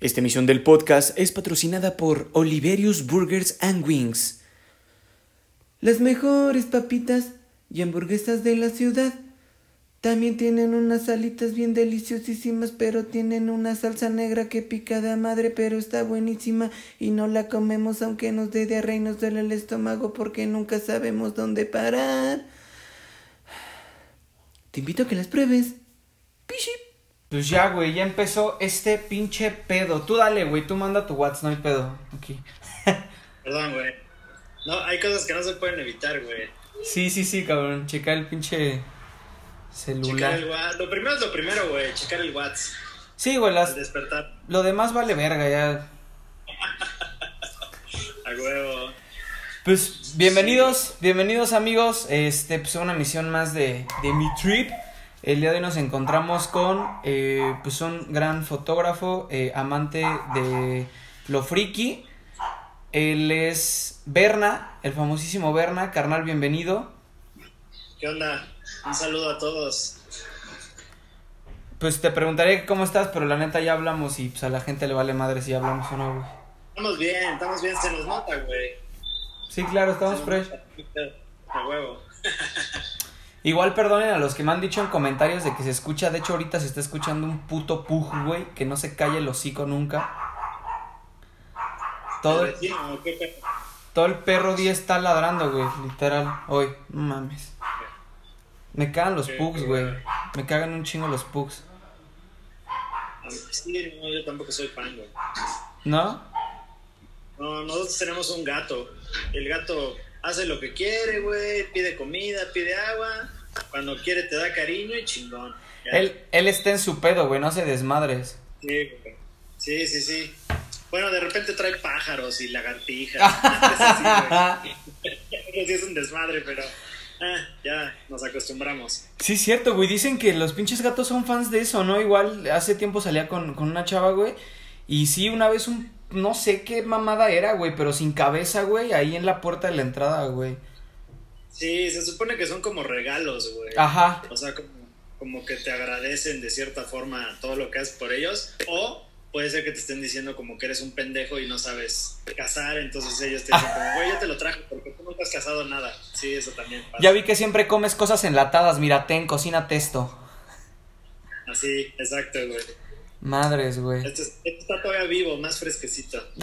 Esta emisión del podcast es patrocinada por Oliverius Burgers and Wings. Las mejores papitas y hamburguesas de la ciudad. También tienen unas salitas bien deliciosísimas, pero tienen una salsa negra que pica de madre, pero está buenísima y no la comemos aunque nos dé diarrea y nos duele el estómago porque nunca sabemos dónde parar. Te invito a que las pruebes. Pishi. Pues ya, güey, ya empezó este pinche pedo. Tú dale, güey, tú manda tu WhatsApp, no hay pedo. Aquí. Perdón, güey. No, hay cosas que no se pueden evitar, güey. Sí, sí, sí, cabrón. Checa el pinche Checar celular. el WhatsApp. Lo primero es lo primero, güey. Checar el WhatsApp. Sí, güey, las... Despertar. lo demás vale verga ya. A huevo. Pues bienvenidos, bienvenidos amigos. Este, pues una misión más de, de mi trip. El día de hoy nos encontramos con eh, pues un gran fotógrafo, eh, amante de lo friki. Él es Berna, el famosísimo Berna, carnal, bienvenido. ¿Qué onda? Un saludo a todos. Pues te preguntaré cómo estás, pero la neta ya hablamos y pues a la gente le vale madre si hablamos o no, güey. Estamos bien, estamos bien. Se nos nota, güey. Sí, claro, estamos fresh. A huevo. Igual perdonen a los que me han dicho en comentarios de que se escucha, de hecho ahorita se está escuchando un puto pug, güey, que no se calle el hocico nunca. Todo el, todo el perro día está ladrando, güey, literal. Hoy, no mames. Me cagan los pugs, güey. Me cagan un chingo los pugs. Sí, no, yo tampoco soy fan, güey. ¿No? No, nosotros tenemos un gato. El gato hace lo que quiere, güey. Pide comida, pide agua. Cuando quiere te da cariño y chingón. Él, él está en su pedo, güey, no hace desmadres. Sí, güey. sí, sí, sí. Bueno, de repente trae pájaros y lagartijas. Eso sí es un desmadre, pero ah, ya nos acostumbramos. Sí, es cierto, güey. Dicen que los pinches gatos son fans de eso, ¿no? Igual hace tiempo salía con, con una chava, güey. Y sí, una vez un. No sé qué mamada era, güey, pero sin cabeza, güey, ahí en la puerta de la entrada, güey. Sí, se supone que son como regalos, güey. Ajá. O sea, como, como que te agradecen de cierta forma todo lo que haces por ellos. O puede ser que te estén diciendo como que eres un pendejo y no sabes cazar. Entonces ellos te dicen como, güey, yo te lo traje porque tú nunca has cazado nada. Sí, eso también pasa. Ya vi que siempre comes cosas enlatadas, mira, ten, cocínate esto. Así, exacto, güey. Madres, güey. Este, es- este está todavía vivo, más fresquecito.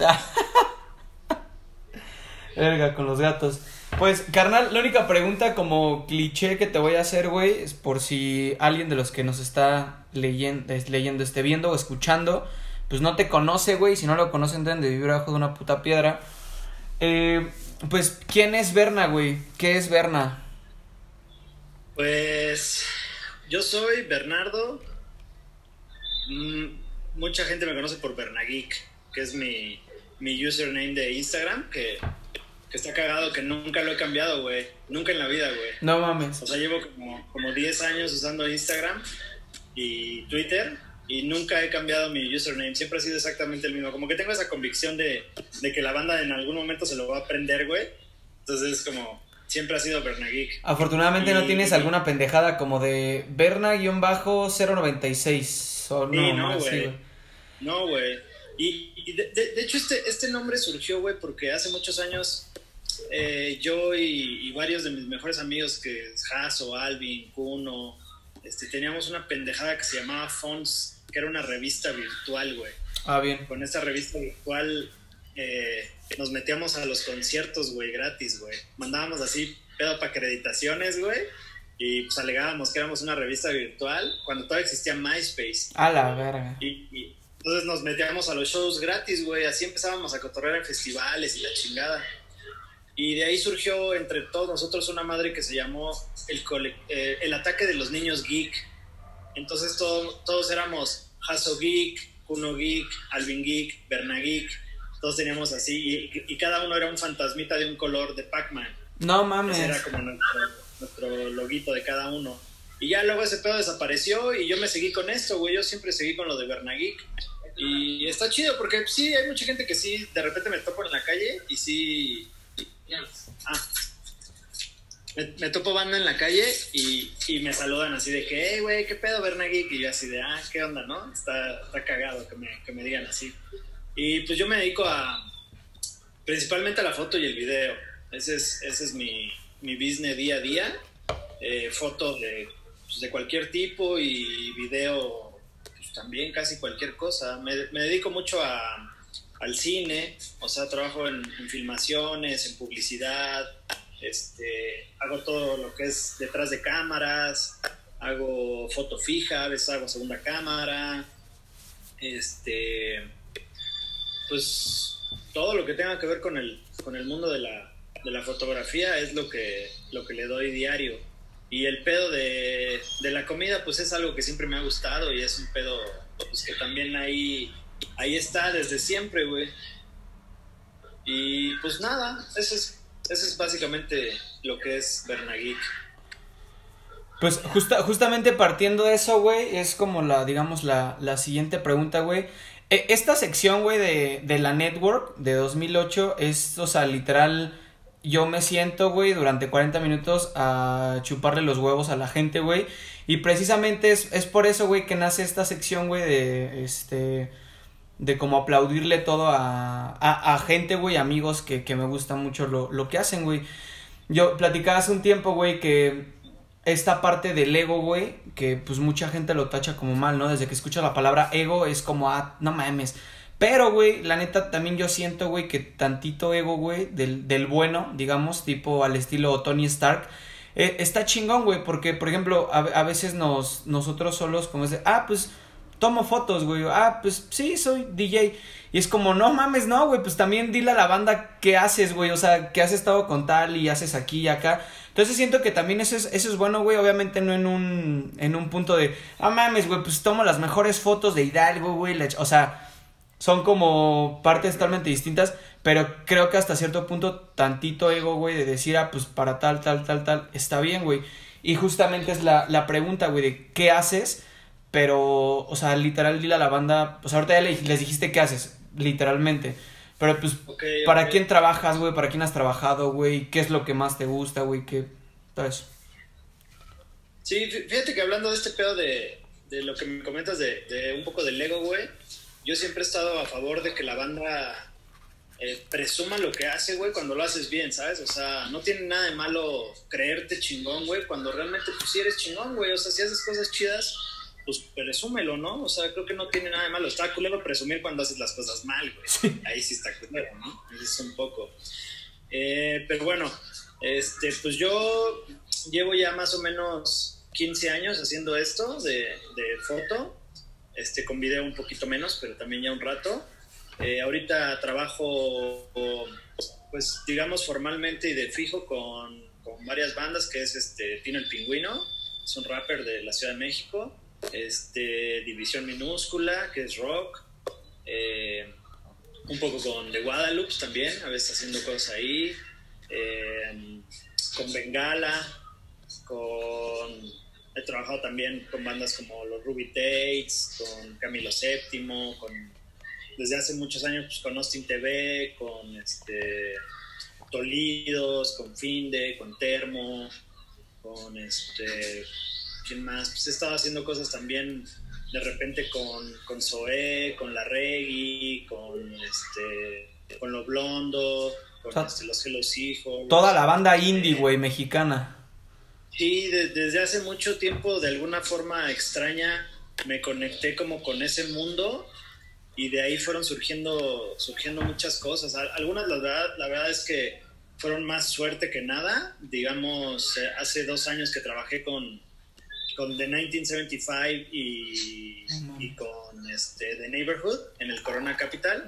Verga, con los gatos. Pues, carnal, la única pregunta como cliché que te voy a hacer, güey, es por si alguien de los que nos está leyendo, leyendo, esté viendo o escuchando, pues no te conoce, güey, si no lo conocen deben de vivir abajo de una puta piedra. Eh, pues, ¿quién es Berna, güey? ¿Qué es Berna? Pues yo soy Bernardo. Mm, mucha gente me conoce por Bernageek, que es mi, mi username de Instagram, que, que está cagado, que nunca lo he cambiado, güey. Nunca en la vida, güey. No mames. O sea, llevo como, como 10 años usando Instagram y Twitter y nunca he cambiado mi username. Siempre ha sido exactamente el mismo. Como que tengo esa convicción de, de que la banda en algún momento se lo va a aprender, güey. Entonces es como, siempre ha sido Bernageek. Afortunadamente no tienes alguna pendejada como de Berna-096 o no, Sí, no, güey. No, güey. Y, y de, de- de hecho este, este nombre surgió, güey, porque hace muchos años eh, yo y, y varios de mis mejores amigos, que es Hasso, Alvin, Kuno, este, teníamos una pendejada que se llamaba Fons, que era una revista virtual, güey. Ah, bien. Con esta revista virtual eh, nos metíamos a los conciertos, güey, gratis, güey. Mandábamos así pedo para acreditaciones, güey. Y pues alegábamos que éramos una revista virtual cuando todavía existía MySpace. A la verga. Y, y entonces nos metíamos a los shows gratis, güey. Así empezábamos a cotorrear en festivales y la chingada. Y de ahí surgió entre todos nosotros una madre que se llamó el, eh, el ataque de los niños geek. Entonces todo- todos éramos Hasso Geek, Kuno Geek, Alvin Geek, Berna Geek. Todos teníamos así. Y, y cada uno era un fantasmita de un color de Pac-Man. No mames. Ese era como nuestro, nuestro loguito de cada uno. Y ya luego ese pedo desapareció y yo me seguí con esto, güey. Yo siempre seguí con lo de Bernageek. Y está chido porque sí, hay mucha gente que sí, de repente me topo en la calle y sí. Ah. me, topo banda en la calle y, y me saludan así de que, hey, güey, ¿qué pedo, Bernageek? Y yo así de, ah, ¿qué onda, no? Está, está cagado que me, que me digan así. Y pues yo me dedico a, principalmente a la foto y el video. Ese es, ese es mi, mi business día a día. Eh, de, pues, de cualquier tipo y video pues, también casi cualquier cosa. Me, me dedico mucho a, al cine, o sea, trabajo en, en filmaciones, en publicidad, este, hago todo lo que es detrás de cámaras, hago foto fija, a veces hago segunda cámara, este, pues todo lo que tenga que ver con el, con el mundo de la, de la fotografía es lo que, lo que le doy diario. Y el pedo de, de, la comida, pues es algo que siempre me ha gustado y es un pedo pues, que también ahí, ahí está desde siempre, güey. Y pues nada, eso es es básicamente lo que es Bernageek. Pues justa, justamente partiendo de eso, güey, es como la, digamos, la, la siguiente pregunta, güey. E, esta sección, güey, de, de la network de 2008 es, o sea, literal, yo me siento, güey, durante 40 minutos a chuparle los huevos a la gente, güey. Y precisamente es, es por eso, güey, que nace esta sección, güey, de, este de como aplaudirle todo a, a, gente, güey, amigos que, que, me gusta mucho lo, lo que hacen, güey. Yo platicaba hace un tiempo, güey, que esta parte del ego, güey, que pues mucha gente lo tacha como mal, ¿no? Desde que escucha la palabra ego es como, ah, no mames. Pero, güey, la neta también yo siento, güey, que tantito ego, güey, del, del bueno, digamos, tipo al estilo Tony Stark, eh, está chingón, güey, porque, por ejemplo, a, a veces nos, nosotros solos, como es ah, pues tomo fotos, güey. Ah, pues sí, soy DJ. Y es como, no mames, no, güey, pues también dile a la banda qué haces, güey. O sea, que has estado con tal y haces aquí y acá. Entonces siento que también eso es, eso es bueno, güey. Obviamente no en un, en un punto de, ah, mames, güey, pues tomo las mejores fotos de Hidalgo, güey. O sea, son como partes totalmente distintas. Pero creo que hasta cierto punto, tantito ego, güey, de decir, ah, pues para tal, tal, tal, tal, está bien, güey. Y justamente es la, la pregunta, güey, de qué haces pero, o sea, literal, dile a la banda, pues ahorita ya les dijiste qué haces, literalmente. Pero pues, ¿para quién trabajas, güey? ¿Para quién has trabajado, güey? ¿Qué es lo que más te gusta, güey? ¿Qué? Todo eso. Sí, fíjate que hablando de este pedo de, de lo que me comentas de, de un poco del ego, güey, yo siempre he estado a favor de que la banda eh, presuma lo que hace, güey, cuando lo haces bien, ¿sabes? O sea, no tiene nada de malo creerte chingón, güey, cuando realmente tú sí eres chingón, güey. O sea, si haces cosas chidas, pues presúmelo, ¿no? O sea, creo que no tiene nada de malo. Está culero presumir cuando haces las cosas mal, güey. Ahí sí está culero, ¿no? Es un poco. Eh, pero bueno, este, pues yo llevo ya más o menos 15 años haciendo esto de, de foto, este, con video un poquito menos, pero también ya un rato. Eh, ahorita trabajo, pues digamos formalmente y de fijo con, con varias bandas, que es este, Tino el Pingüino, es un rapper de la Ciudad de México este, División Minúscula, que es rock, eh, un poco con The Guadalupe también, a veces haciendo cosas ahí, eh, con Bengala, con... He trabajado también con bandas como los Ruby Tates, con Camilo VII, con, desde hace muchos años pues, con Austin TV, con este, Tolidos, con Finde, con Termo, con este, ¿quién más? Pues he estado haciendo cosas también de repente con, con Zoé, con la Reggae, con este, con lo blondo, con este, los los hijos. Toda la banda indie, güey, mexicana. Sí, desde hace mucho tiempo, de alguna forma extraña, me conecté como con ese mundo y de ahí fueron surgiendo, surgiendo muchas cosas. Algunas, la verdad, la verdad es que fueron más suerte que nada. Digamos, eh, hace dos años que trabajé con, con The 1975 y, y con este, The Neighborhood en el Corona Capital.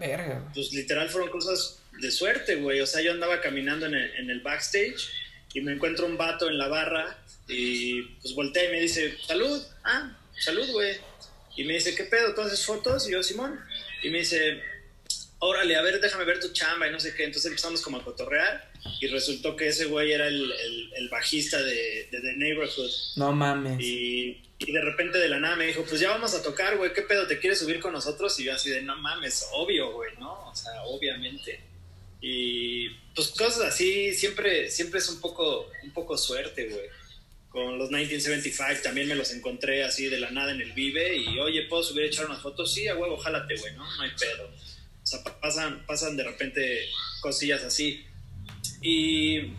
Pues literal fueron cosas de suerte, güey. O sea, yo andaba caminando en el, en el backstage y me encuentro un vato en la barra y pues voltea y me dice, salud, ah, salud, güey. Y me dice, ¿qué pedo? ¿Tú haces fotos? Y yo, Simón. Y me dice, órale, a ver, déjame ver tu chamba y no sé qué. Entonces empezamos como a cotorrear y resultó que ese güey era el, el, bajista de, de, The Neighborhood. No mames. Y, y, de repente de la nada me dijo, pues ya vamos a tocar, güey, ¿qué pedo? ¿Te quieres subir con nosotros? Y yo así de, no mames, obvio, güey, ¿no? O sea, obviamente. Y pues cosas así, siempre, siempre es un poco, un poco suerte, güey. Con los 1975 también me los encontré así de la nada en el Vive y, oye, ¿puedo subir a echar unas fotos? Sí, a huevo, jálate, güey, ¿no? No hay pedo. O sea, pasan, pasan de repente cosillas así. Y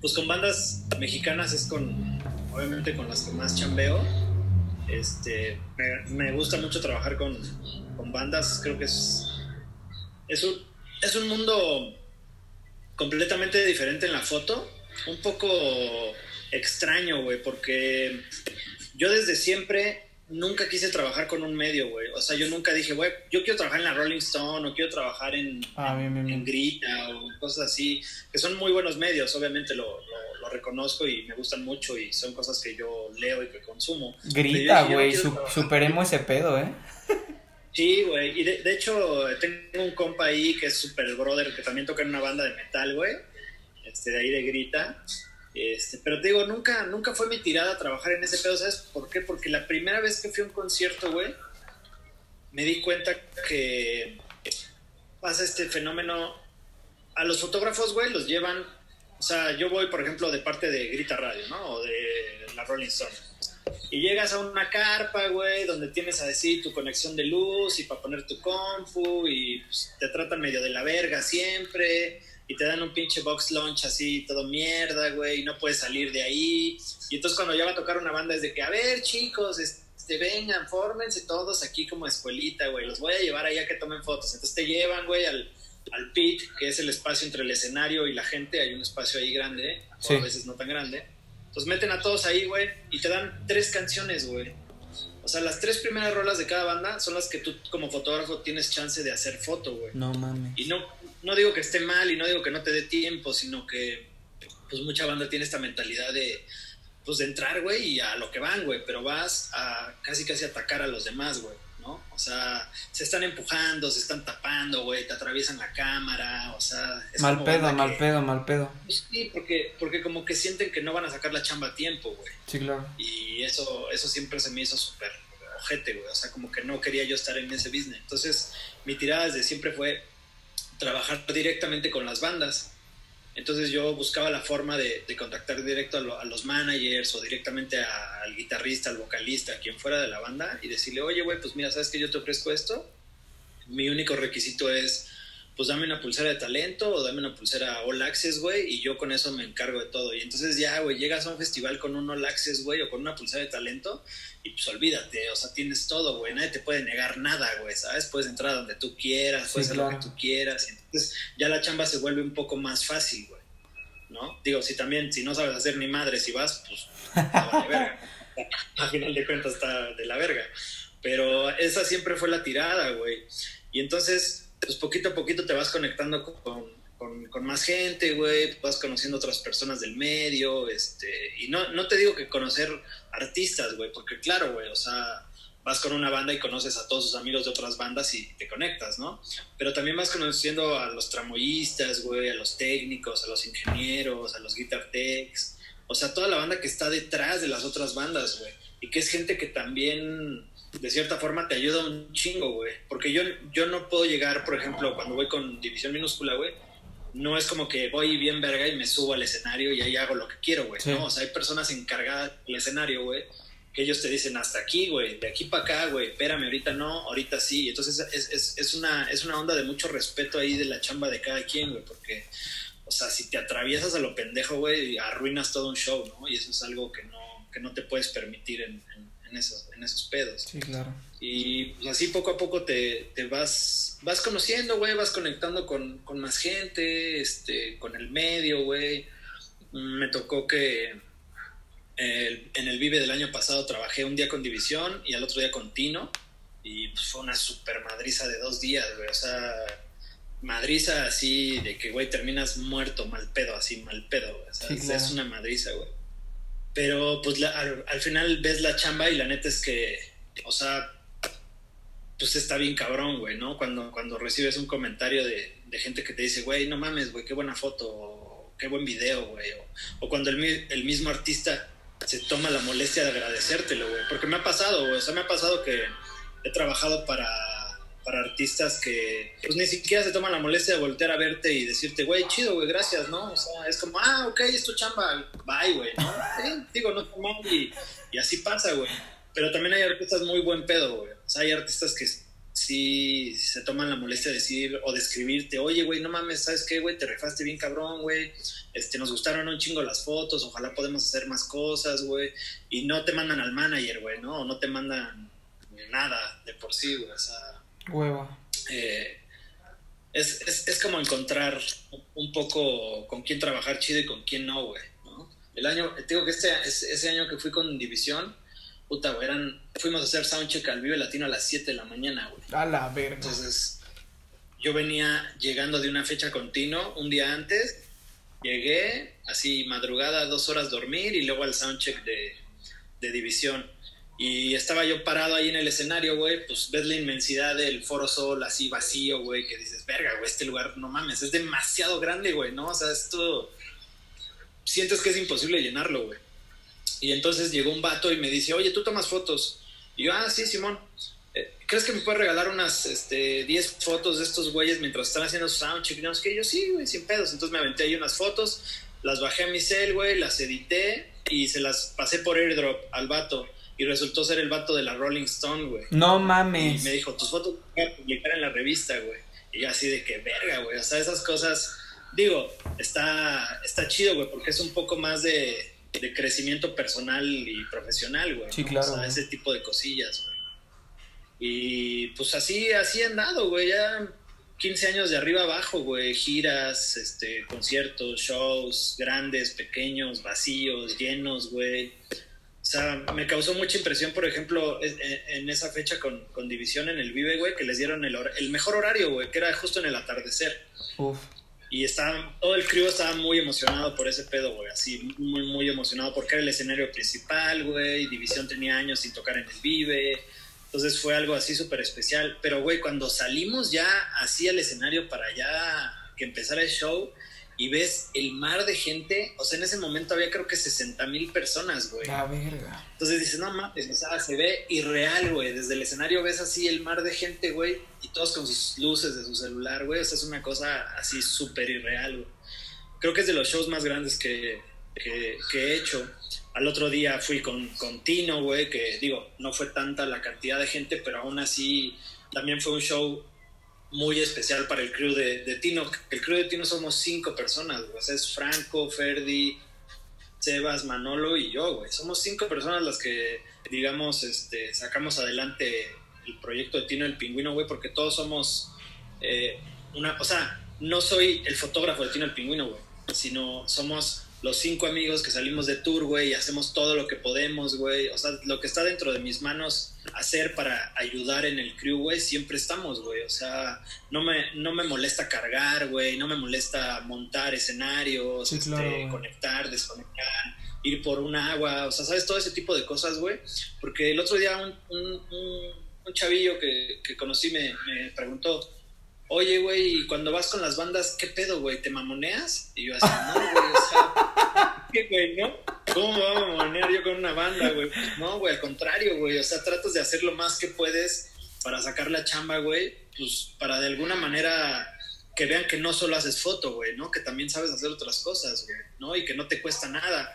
pues con bandas mexicanas es con, obviamente con las que más chambeo. Este, me, me gusta mucho trabajar con, con bandas, creo que es, es un, es un mundo completamente diferente en la foto, un poco extraño, güey, porque yo desde siempre nunca quise trabajar con un medio, güey. O sea, yo nunca dije, güey, yo quiero trabajar en la Rolling Stone o quiero trabajar en, Ah, bien, bien, bien. en Grita o cosas así, que son muy buenos medios, obviamente lo, lo- lo reconozco y me gustan mucho y son cosas que yo leo y que consumo. Grita, yo güey, su- superemos ese pedo, ¿eh? Sí, güey. Y de, de hecho, tengo un compa ahí que es super brother, que también toca en una banda de metal, güey. Este, de ahí de Grita. Este, pero te digo, nunca, nunca fue mi tirada trabajar en ese pedo, ¿sabes por qué? Porque la primera vez que fui a un concierto, güey, me di cuenta que pasa este fenómeno. A los fotógrafos, güey, los llevan. O sea, yo voy, por ejemplo, de parte de Grita Radio, ¿no? O de la Rolling Stone. Y llegas a una carpa, güey, donde tienes a decir tu conexión de luz y para poner tu compu y pues, te tratan medio de la verga siempre y te dan un pinche box launch así, todo mierda, güey, y no puedes salir de ahí. Y entonces cuando ya va a tocar una banda es de que, a ver, chicos, este, vengan, fórmense todos aquí como escuelita, güey, los voy a llevar allá que tomen fotos. Entonces te llevan, güey, al, al pit, que es el espacio entre el escenario y la gente, hay un espacio ahí grande, o Sí. a veces no tan grande. Entonces meten a todos ahí, güey, y te dan tres canciones, güey. O sea, las tres primeras rolas de cada banda son las que tú como fotógrafo tienes chance de hacer foto, güey. No mames. Y no, no digo que esté mal y no digo que no te dé tiempo, sino que pues mucha banda tiene esta mentalidad de pues de entrar, güey, y a lo que van, güey, pero vas a casi casi atacar a los demás, güey, ¿no? O sea, se están empujando, se están tapando, güey, te atraviesan la cámara, o sea... es Mal pedo, mal que- pedo, mal pedo. Pues sí, porque, porque como que sienten que no van a sacar la chamba a tiempo, güey. Sí, claro. Y eso, eso siempre se me hizo súper ojete, güey. O sea, como que no quería yo estar en ese business. Entonces, mi tirada desde siempre fue trabajar directamente con las bandas. Entonces yo buscaba la forma de, de contactar directo a, lo- a los managers o directamente al guitarrista, al vocalista, a quien fuera de la banda y decirle, oye, güey, pues mira, ¿sabes que yo te ofrezco esto? Mi único requisito es, pues dame una pulsera de talento o dame una pulsera All Access, güey, y yo con eso me encargo de todo. Y entonces ya, güey, llegas a un festival con un All Access, güey, o con una pulsera de talento y pues olvídate, o sea, tienes todo, güey, nadie te puede negar nada, güey, ¿sabes? Puedes entrar donde tú quieras, Sí, puedes hacer lo que tú quieras. y entonces ya la chamba se vuelve un poco más fácil, güey, ¿no? Digo, si también, si no sabes hacer ni madre, si vas, pues, verga. A final de cuentas está de la verga. Pero esa siempre fue la tirada, güey. Y entonces, pues poquito a poquito te vas conectando con, con, más gente, güey, vas conociendo otras personas del medio, este, y no, no te digo que conocer artistas, güey, porque claro, güey, o sea, vas con una banda y conoces a todos sus amigos de otras bandas y te conectas, ¿no? Pero también vas conociendo a los tramoyistas, güey, a los técnicos, a los ingenieros, a los guitar techs, o sea, toda la banda que está detrás de las otras bandas, güey, y que es gente que también de cierta forma te ayuda un chingo, güey. Porque yo, yo no puedo llegar, por ejemplo, cuando voy con división minúscula, güey, no es como que voy bien verga y me subo al escenario y ahí hago lo que quiero, güey. Sí. ¿no? O sea, hay personas encargadas del escenario, güey, que ellos te dicen hasta aquí, güey, de aquí para acá, güey, espérame, ahorita no, ahorita sí. Entonces es, es, es, una, es una onda de mucho respeto ahí de la chamba de cada quien, güey, porque, o sea, si te atraviesas a lo pendejo, güey, arruinas todo un show, ¿no? Y eso es algo que no, que no te puedes permitir en, en, en esos, en esos pedos. Sí, claro. Y pues, así poco a poco te, te vas, vas conociendo, güey, vas conectando con, con más gente, este, con el medio, güey. Me tocó que el- en el Vive del año pasado trabajé un día con División y al otro día con Tino. Y pues, fue una super madriza de dos días, güey. O sea, madriza así de que, güey, terminas muerto, mal pedo, así, mal pedo, güey. O sea, Sí, es- claro. es una madriza, güey. Pero pues la- al, al final ves la chamba y la neta es que, o sea, pues está bien cabrón, güey, ¿no? Cuando, cuando recibes un comentario de, de gente que te dice, güey, no mames, güey, qué buena foto, qué buen video, güey. O, o cuando el mismo artista se toma la molestia de agradecértelo, güey. Porque me ha pasado, güey. O sea, me ha pasado que he trabajado para, para artistas que pues ni siquiera se toman la molestia de voltear a verte y decirte, güey, chido, güey, gracias, ¿no? O sea, es como, ah, ok, es tu chamba, bye, güey, ¿no? Sí, digo, no mal y, y así pasa, güey. Pero también hay artistas muy buen pedo, güey. O sea, hay artistas que sí se toman la molestia de decir o de escribirte, oye, güey, no mames, ¿sabes qué, güey? Te rifaste bien cabrón, güey. Este, nos gustaron un chingo las fotos, ojalá podemos hacer más cosas, güey. Y no te mandan al manager, güey, ¿no? No te mandan nada de por sí, güey. O sea, Hueva. eh, es, es, es como encontrar un poco con quién trabajar chido y con quién no, güey, ¿no? El año, te digo que este, ese ese año que fui con División, puta, güey, eran, fuimos a hacer soundcheck al Vive Latino a las 7 de la mañana, güey. A la verga. Entonces, yo venía llegando de una fecha continua un día antes, llegué, así madrugada, dos horas dormir y luego al soundcheck de, de división. Y estaba yo parado ahí en el escenario, güey, pues ves la inmensidad del Foro Sol así vacío, güey, que dices, verga, güey, este lugar, no mames, es demasiado grande, güey, ¿no? O sea, esto, sientes que es imposible llenarlo, güey. Y entonces llegó un vato y me dice, oye, tú tomas fotos. Y yo, ah, sí, Simón. Eh, ¿Crees que me puedes regalar unas este, 10 fotos de estos güeyes mientras están haciendo soundcheck? Y no, es que yo sí, güey, sin pedos. Entonces me aventé ahí unas fotos, las bajé a mi cel, güey, las edité y se las pasé por airdrop al vato. Y resultó ser el vato de la Rolling Stone, güey. No Y mames. me dijo, tus fotos voy a publicar en la revista, güey. Y yo así de que verga, güey. O sea, esas cosas, digo, está, está chido, güey, porque es un poco más de, de crecimiento personal y profesional, güey. Sí, ¿no? claro, O sea, ese tipo de cosillas, güey. Y pues así, así han dado, güey. Ya 15 años de arriba abajo, güey. Giras, este, conciertos, shows, grandes, pequeños, vacíos, llenos, güey. O sea, me causó mucha impresión, por ejemplo, en, en esa fecha con, con División en el Vive, güey, que les dieron el, el mejor horario, güey, que era justo en el atardecer. Uf. Y estaban, todo el crew estaba muy emocionado por ese pedo, güey, así, muy, muy emocionado porque era el escenario principal, güey, División tenía años sin tocar en el Vive, entonces fue algo así súper especial. Pero, güey, cuando salimos ya así al escenario para ya que empezara el show y ves el mar de gente, o sea, en ese momento había creo que 60 mil personas, güey. La verga. Entonces dices, no mames, o sea, se ve irreal, güey. Desde el escenario ves así el mar de gente, güey, y todos con sus luces de su celular, güey. O sea, es una cosa así súper irreal, güey. Creo que es de los shows más grandes que, que, que he hecho. Al otro día fui con, con Tino, güey, que digo, no fue tanta la cantidad de gente, pero aún así también fue un show muy especial para el crew de, Tino. El crew de Tino somos cinco personas, güey. Es Franco, Ferdi, Sebas, Manolo y yo, güey. Somos cinco personas las que, digamos, este, sacamos adelante el proyecto de Tino el Pingüino, güey, porque todos somos eh, una, o sea, no soy el fotógrafo de Tino el Pingüino, güey, sino somos los cinco amigos que salimos de tour, güey, y hacemos todo lo que podemos, güey. O sea, lo que está dentro de mis manos hacer para ayudar en el crew, güey, siempre estamos, güey. O sea, no me, no me molesta cargar, güey, no me molesta montar escenarios, Sí, claro, este, conectar, desconectar, ir por un agua, o sea, ¿sabes? Todo ese tipo de cosas, güey. Porque el otro día un, un, un, un chavillo que, que conocí me, me preguntó, oye, güey, cuando vas con las bandas, ¿qué pedo, güey? ¿Te mamoneas? Y yo así, no, güey, o sea, ¿qué, güey, no? ¿Cómo me voy a mamonear yo con una banda, güey? Pues no, güey, al contrario, güey, o sea, tratas de hacer lo más que puedes para sacar la chamba, güey, pues para de alguna manera que vean que no solo haces foto, güey, ¿no? Que también sabes hacer otras cosas, güey, ¿no? Y que no te cuesta nada.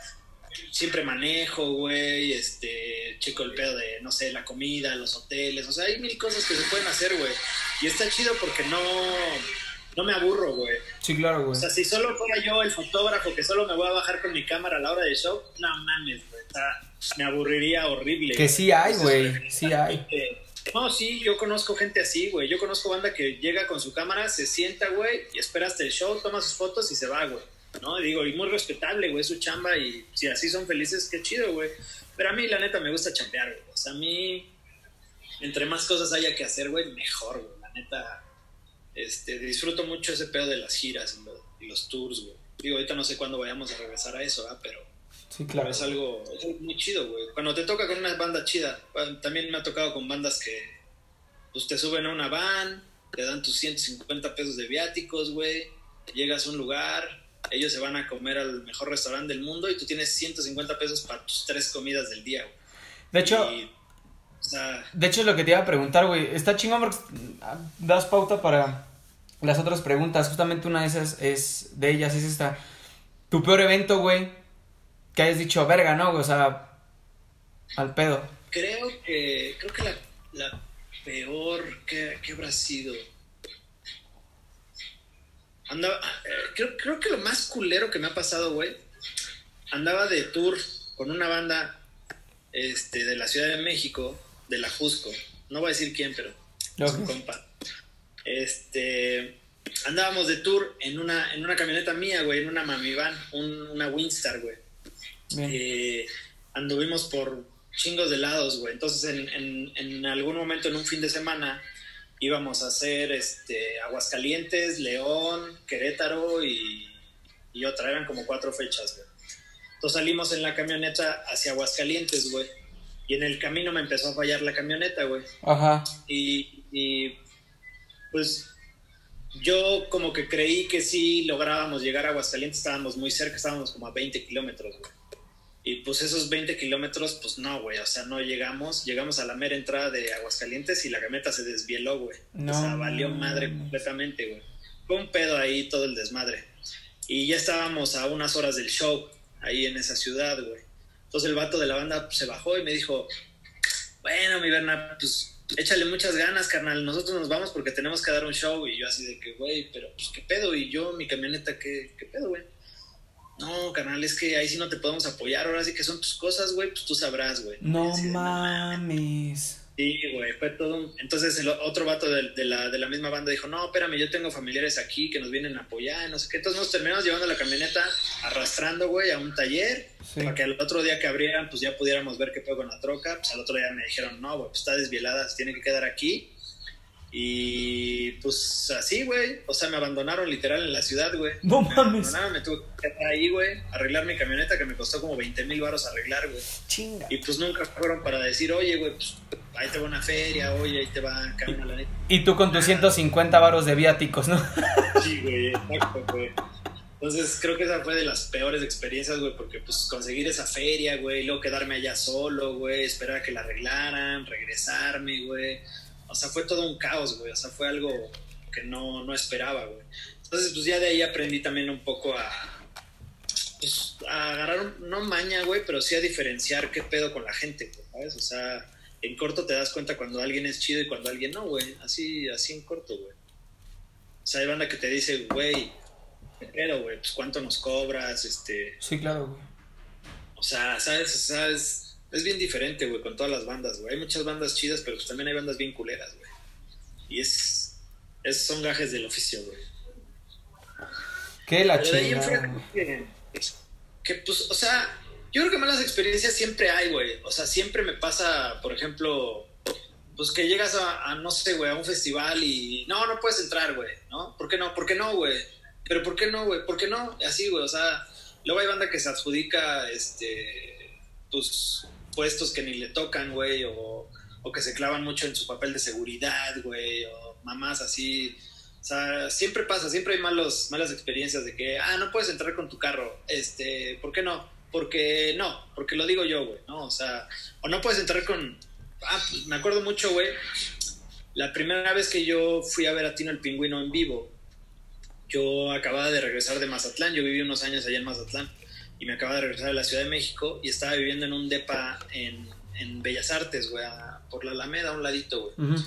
Siempre manejo, güey, este, checo el pedo de, no sé, la comida, los hoteles, o sea, hay mil cosas que se pueden hacer, güey. Y está chido porque no, no me aburro, güey. Sí, claro, O güey. sea, si solo fuera yo el fotógrafo que solo me voy a bajar con mi cámara a la hora del show, no mames, güey. O sea, me aburriría horrible. Que sí hay, güey. Sí hay. No, sí, yo conozco gente así, güey. Yo conozco banda que llega con su cámara, se sienta, güey, y espera hasta el show, toma sus fotos y se va, güey. ¿No? Digo, y muy respetable, güey, su chamba y si así son felices, qué chido, güey. Pero a mí, la neta, me gusta chambear, güey. O sea, a mí, entre más cosas haya que hacer, güey, mejor, güey. La neta, este, disfruto mucho ese pedo de las giras y, lo- y los tours, güey. Digo, ahorita no sé cuándo vayamos a regresar a eso, ¿verdad? Pero Sí, pero claro. es algo, es algo muy chido, güey. Cuando te toca con una banda chida, también me ha tocado con bandas que pues te suben a una van, te dan tus 150 pesos de viáticos, güey. Llegas a un lugar, ellos se van a comer al mejor restaurante del mundo y tú tienes 150 pesos para tus tres comidas del día, güey. De hecho, Y O sea, De hecho, es lo que te iba a preguntar, güey. Está chingón porque das pauta para las otras preguntas. Justamente una de esas es, de ellas es esta. Tu peor evento, güey. Que hayas dicho, verga, ¿no? O sea, al pedo. creo que, creo que la, la peor que, que habrá sido. Andaba, eh, creo, creo que lo más culero que me ha pasado, güey, andaba de tour con una banda este, de la Ciudad de México, de la Jusco. No voy a decir quién, pero es un compa. Este, andábamos de tour en una, en una camioneta mía, güey, en una mamivan, un, una Winstar, güey. Eh, anduvimos por chingos de lados, güey. Entonces, en, en- en algún momento, en un fin de semana, íbamos a hacer este, Aguascalientes, León, Querétaro y, y otra. Eran como cuatro fechas, güey. Entonces salimos en la camioneta hacia Aguascalientes, güey. Y en el camino me empezó a fallar la camioneta, güey. Ajá. Y, y, pues yo como que creí que sí lográbamos llegar a Aguascalientes, estábamos muy cerca, estábamos como a 20 kilómetros, güey. Y pues esos 20 kilómetros, pues no, güey, o sea, no llegamos, llegamos a la mera entrada de Aguascalientes y la camioneta se desvieló, güey. No o sea, valió madre completamente, güey. Fue un pedo ahí todo el desmadre. Y ya estábamos a unas horas del show, ahí en esa ciudad, güey. Entonces el vato de la banda pues, se bajó y me dijo, bueno, mi Berna, pues échale muchas ganas, carnal. Nosotros nos vamos porque tenemos que dar un show. Y yo así de que, güey, pero pues qué pedo. Y yo, mi camioneta, ¿qué, qué pedo, güey? No, carnal, es que ahí sí no te podemos apoyar. Ahora sí que son tus cosas, güey, pues tú sabrás, güey. No mames. Sí, güey, fue todo. Entonces el otro vato de, de la, de la misma banda dijo, no, espérame, yo tengo familiares aquí que nos vienen a apoyar, no sé qué. Entonces nos terminamos llevando la camioneta arrastrando, güey, a un taller Sí. para que el otro día que abrieran, pues ya pudiéramos ver qué pedo con la troca. Pues al otro día me dijeron, no, güey, pues está desvielada, se tiene que quedar aquí. Y pues así, güey. O sea, me abandonaron literal en la ciudad, güey. No me mames. abandonaron, me tuve que quedar ahí, güey, arreglar mi camioneta que me costó como 20 mil baros arreglar, güey. Chinga. Y pues nunca fueron para decir, oye, güey, pues ahí te va una feria, oye, ahí te va camino la neta. Y tú con tus 150 varos de viáticos, ¿no? Sí, güey, exacto, güey. Entonces creo que esa fue de las peores experiencias, güey, porque pues conseguir esa feria, güey, luego quedarme allá solo, güey, esperar a que la arreglaran, regresarme, güey. O sea, fue todo un caos, güey. O sea, fue algo que no, no esperaba, güey. Entonces, pues ya de ahí aprendí también un poco a, pues, a agarrar, no maña, güey, pero sí a diferenciar qué pedo con la gente, güey, ¿sabes? O sea, en corto te das cuenta cuando alguien es chido y cuando alguien no, güey. Así, así en corto, güey. O sea, hay banda que te dice, güey, ¿qué pedo, güey? Pues cuánto nos cobras, este... Sí, claro, güey. O sea, ¿sabes? O sea, es, es bien diferente, güey, con todas las bandas, güey. Hay muchas bandas chidas, pero pues también hay bandas bien culeras, güey. Y es, es... Son gajes del oficio, güey. Que la Pero de ahí que, que, pues, o sea, yo creo que malas experiencias siempre hay, güey. O sea, siempre me pasa, por ejemplo, pues que llegas a, a, no sé, güey, a un festival y no, no puedes entrar, güey, ¿no? ¿Por qué no? ¿Por qué no, güey? Pero ¿por qué no, güey? ¿Por qué no? Así, güey, o sea, luego hay banda que se adjudica, este, pues, puestos que ni le tocan, güey, o, o que se clavan mucho en su papel de seguridad, güey, o mamás así. O sea, siempre pasa, siempre hay malos, malas experiencias de que, ah, no puedes entrar con tu carro, este, ¿por qué no? Porque no, porque lo digo yo, güey, ¿no? O sea, o no puedes entrar con, ah, pues, me acuerdo mucho, güey, la primera vez que yo fui a ver a Tino el Pingüino en vivo, yo acababa de regresar de Mazatlán, yo viví unos años allá en Mazatlán, y me acababa de regresar de la Ciudad de México, y estaba viviendo en un depa en, en Bellas Artes, güey, a- por la Alameda, a un ladito, güey. Ujú.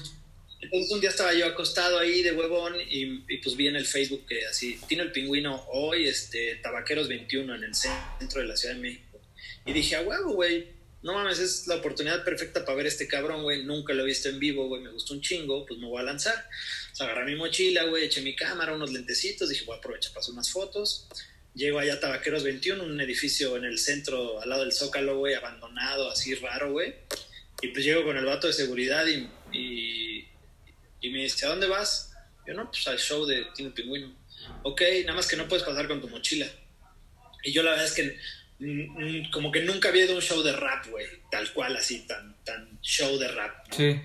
Entonces un día estaba yo acostado ahí de huevón y, y, pues vi en el Facebook que así, Tino el Pingüino hoy, este, Tabaqueros 21 en el centro de la Ciudad de México. Y dije, a huevo, güey, no mames, es la oportunidad perfecta para ver a este cabrón, güey, nunca lo he visto en vivo, güey, me gustó un chingo, pues me voy a lanzar. O sea, agarré mi mochila, güey, eché mi cámara, unos lentecitos, dije, voy a aprovechar para hacer unas fotos. Llego allá a Tabaqueros 21, un edificio en el centro, al lado del Zócalo, güey, abandonado, así raro, güey. Y pues llego con el vato de seguridad y, y, y me dice, ¿a dónde vas? Yo, no, pues al show de Tino Pingüino. Ok, nada más que no puedes pasar con tu mochila. Y yo la verdad es que mm, mm, como que nunca había ido a un show de rap, güey. Tal cual, así, tan, tan show de rap. ¿no? Sí.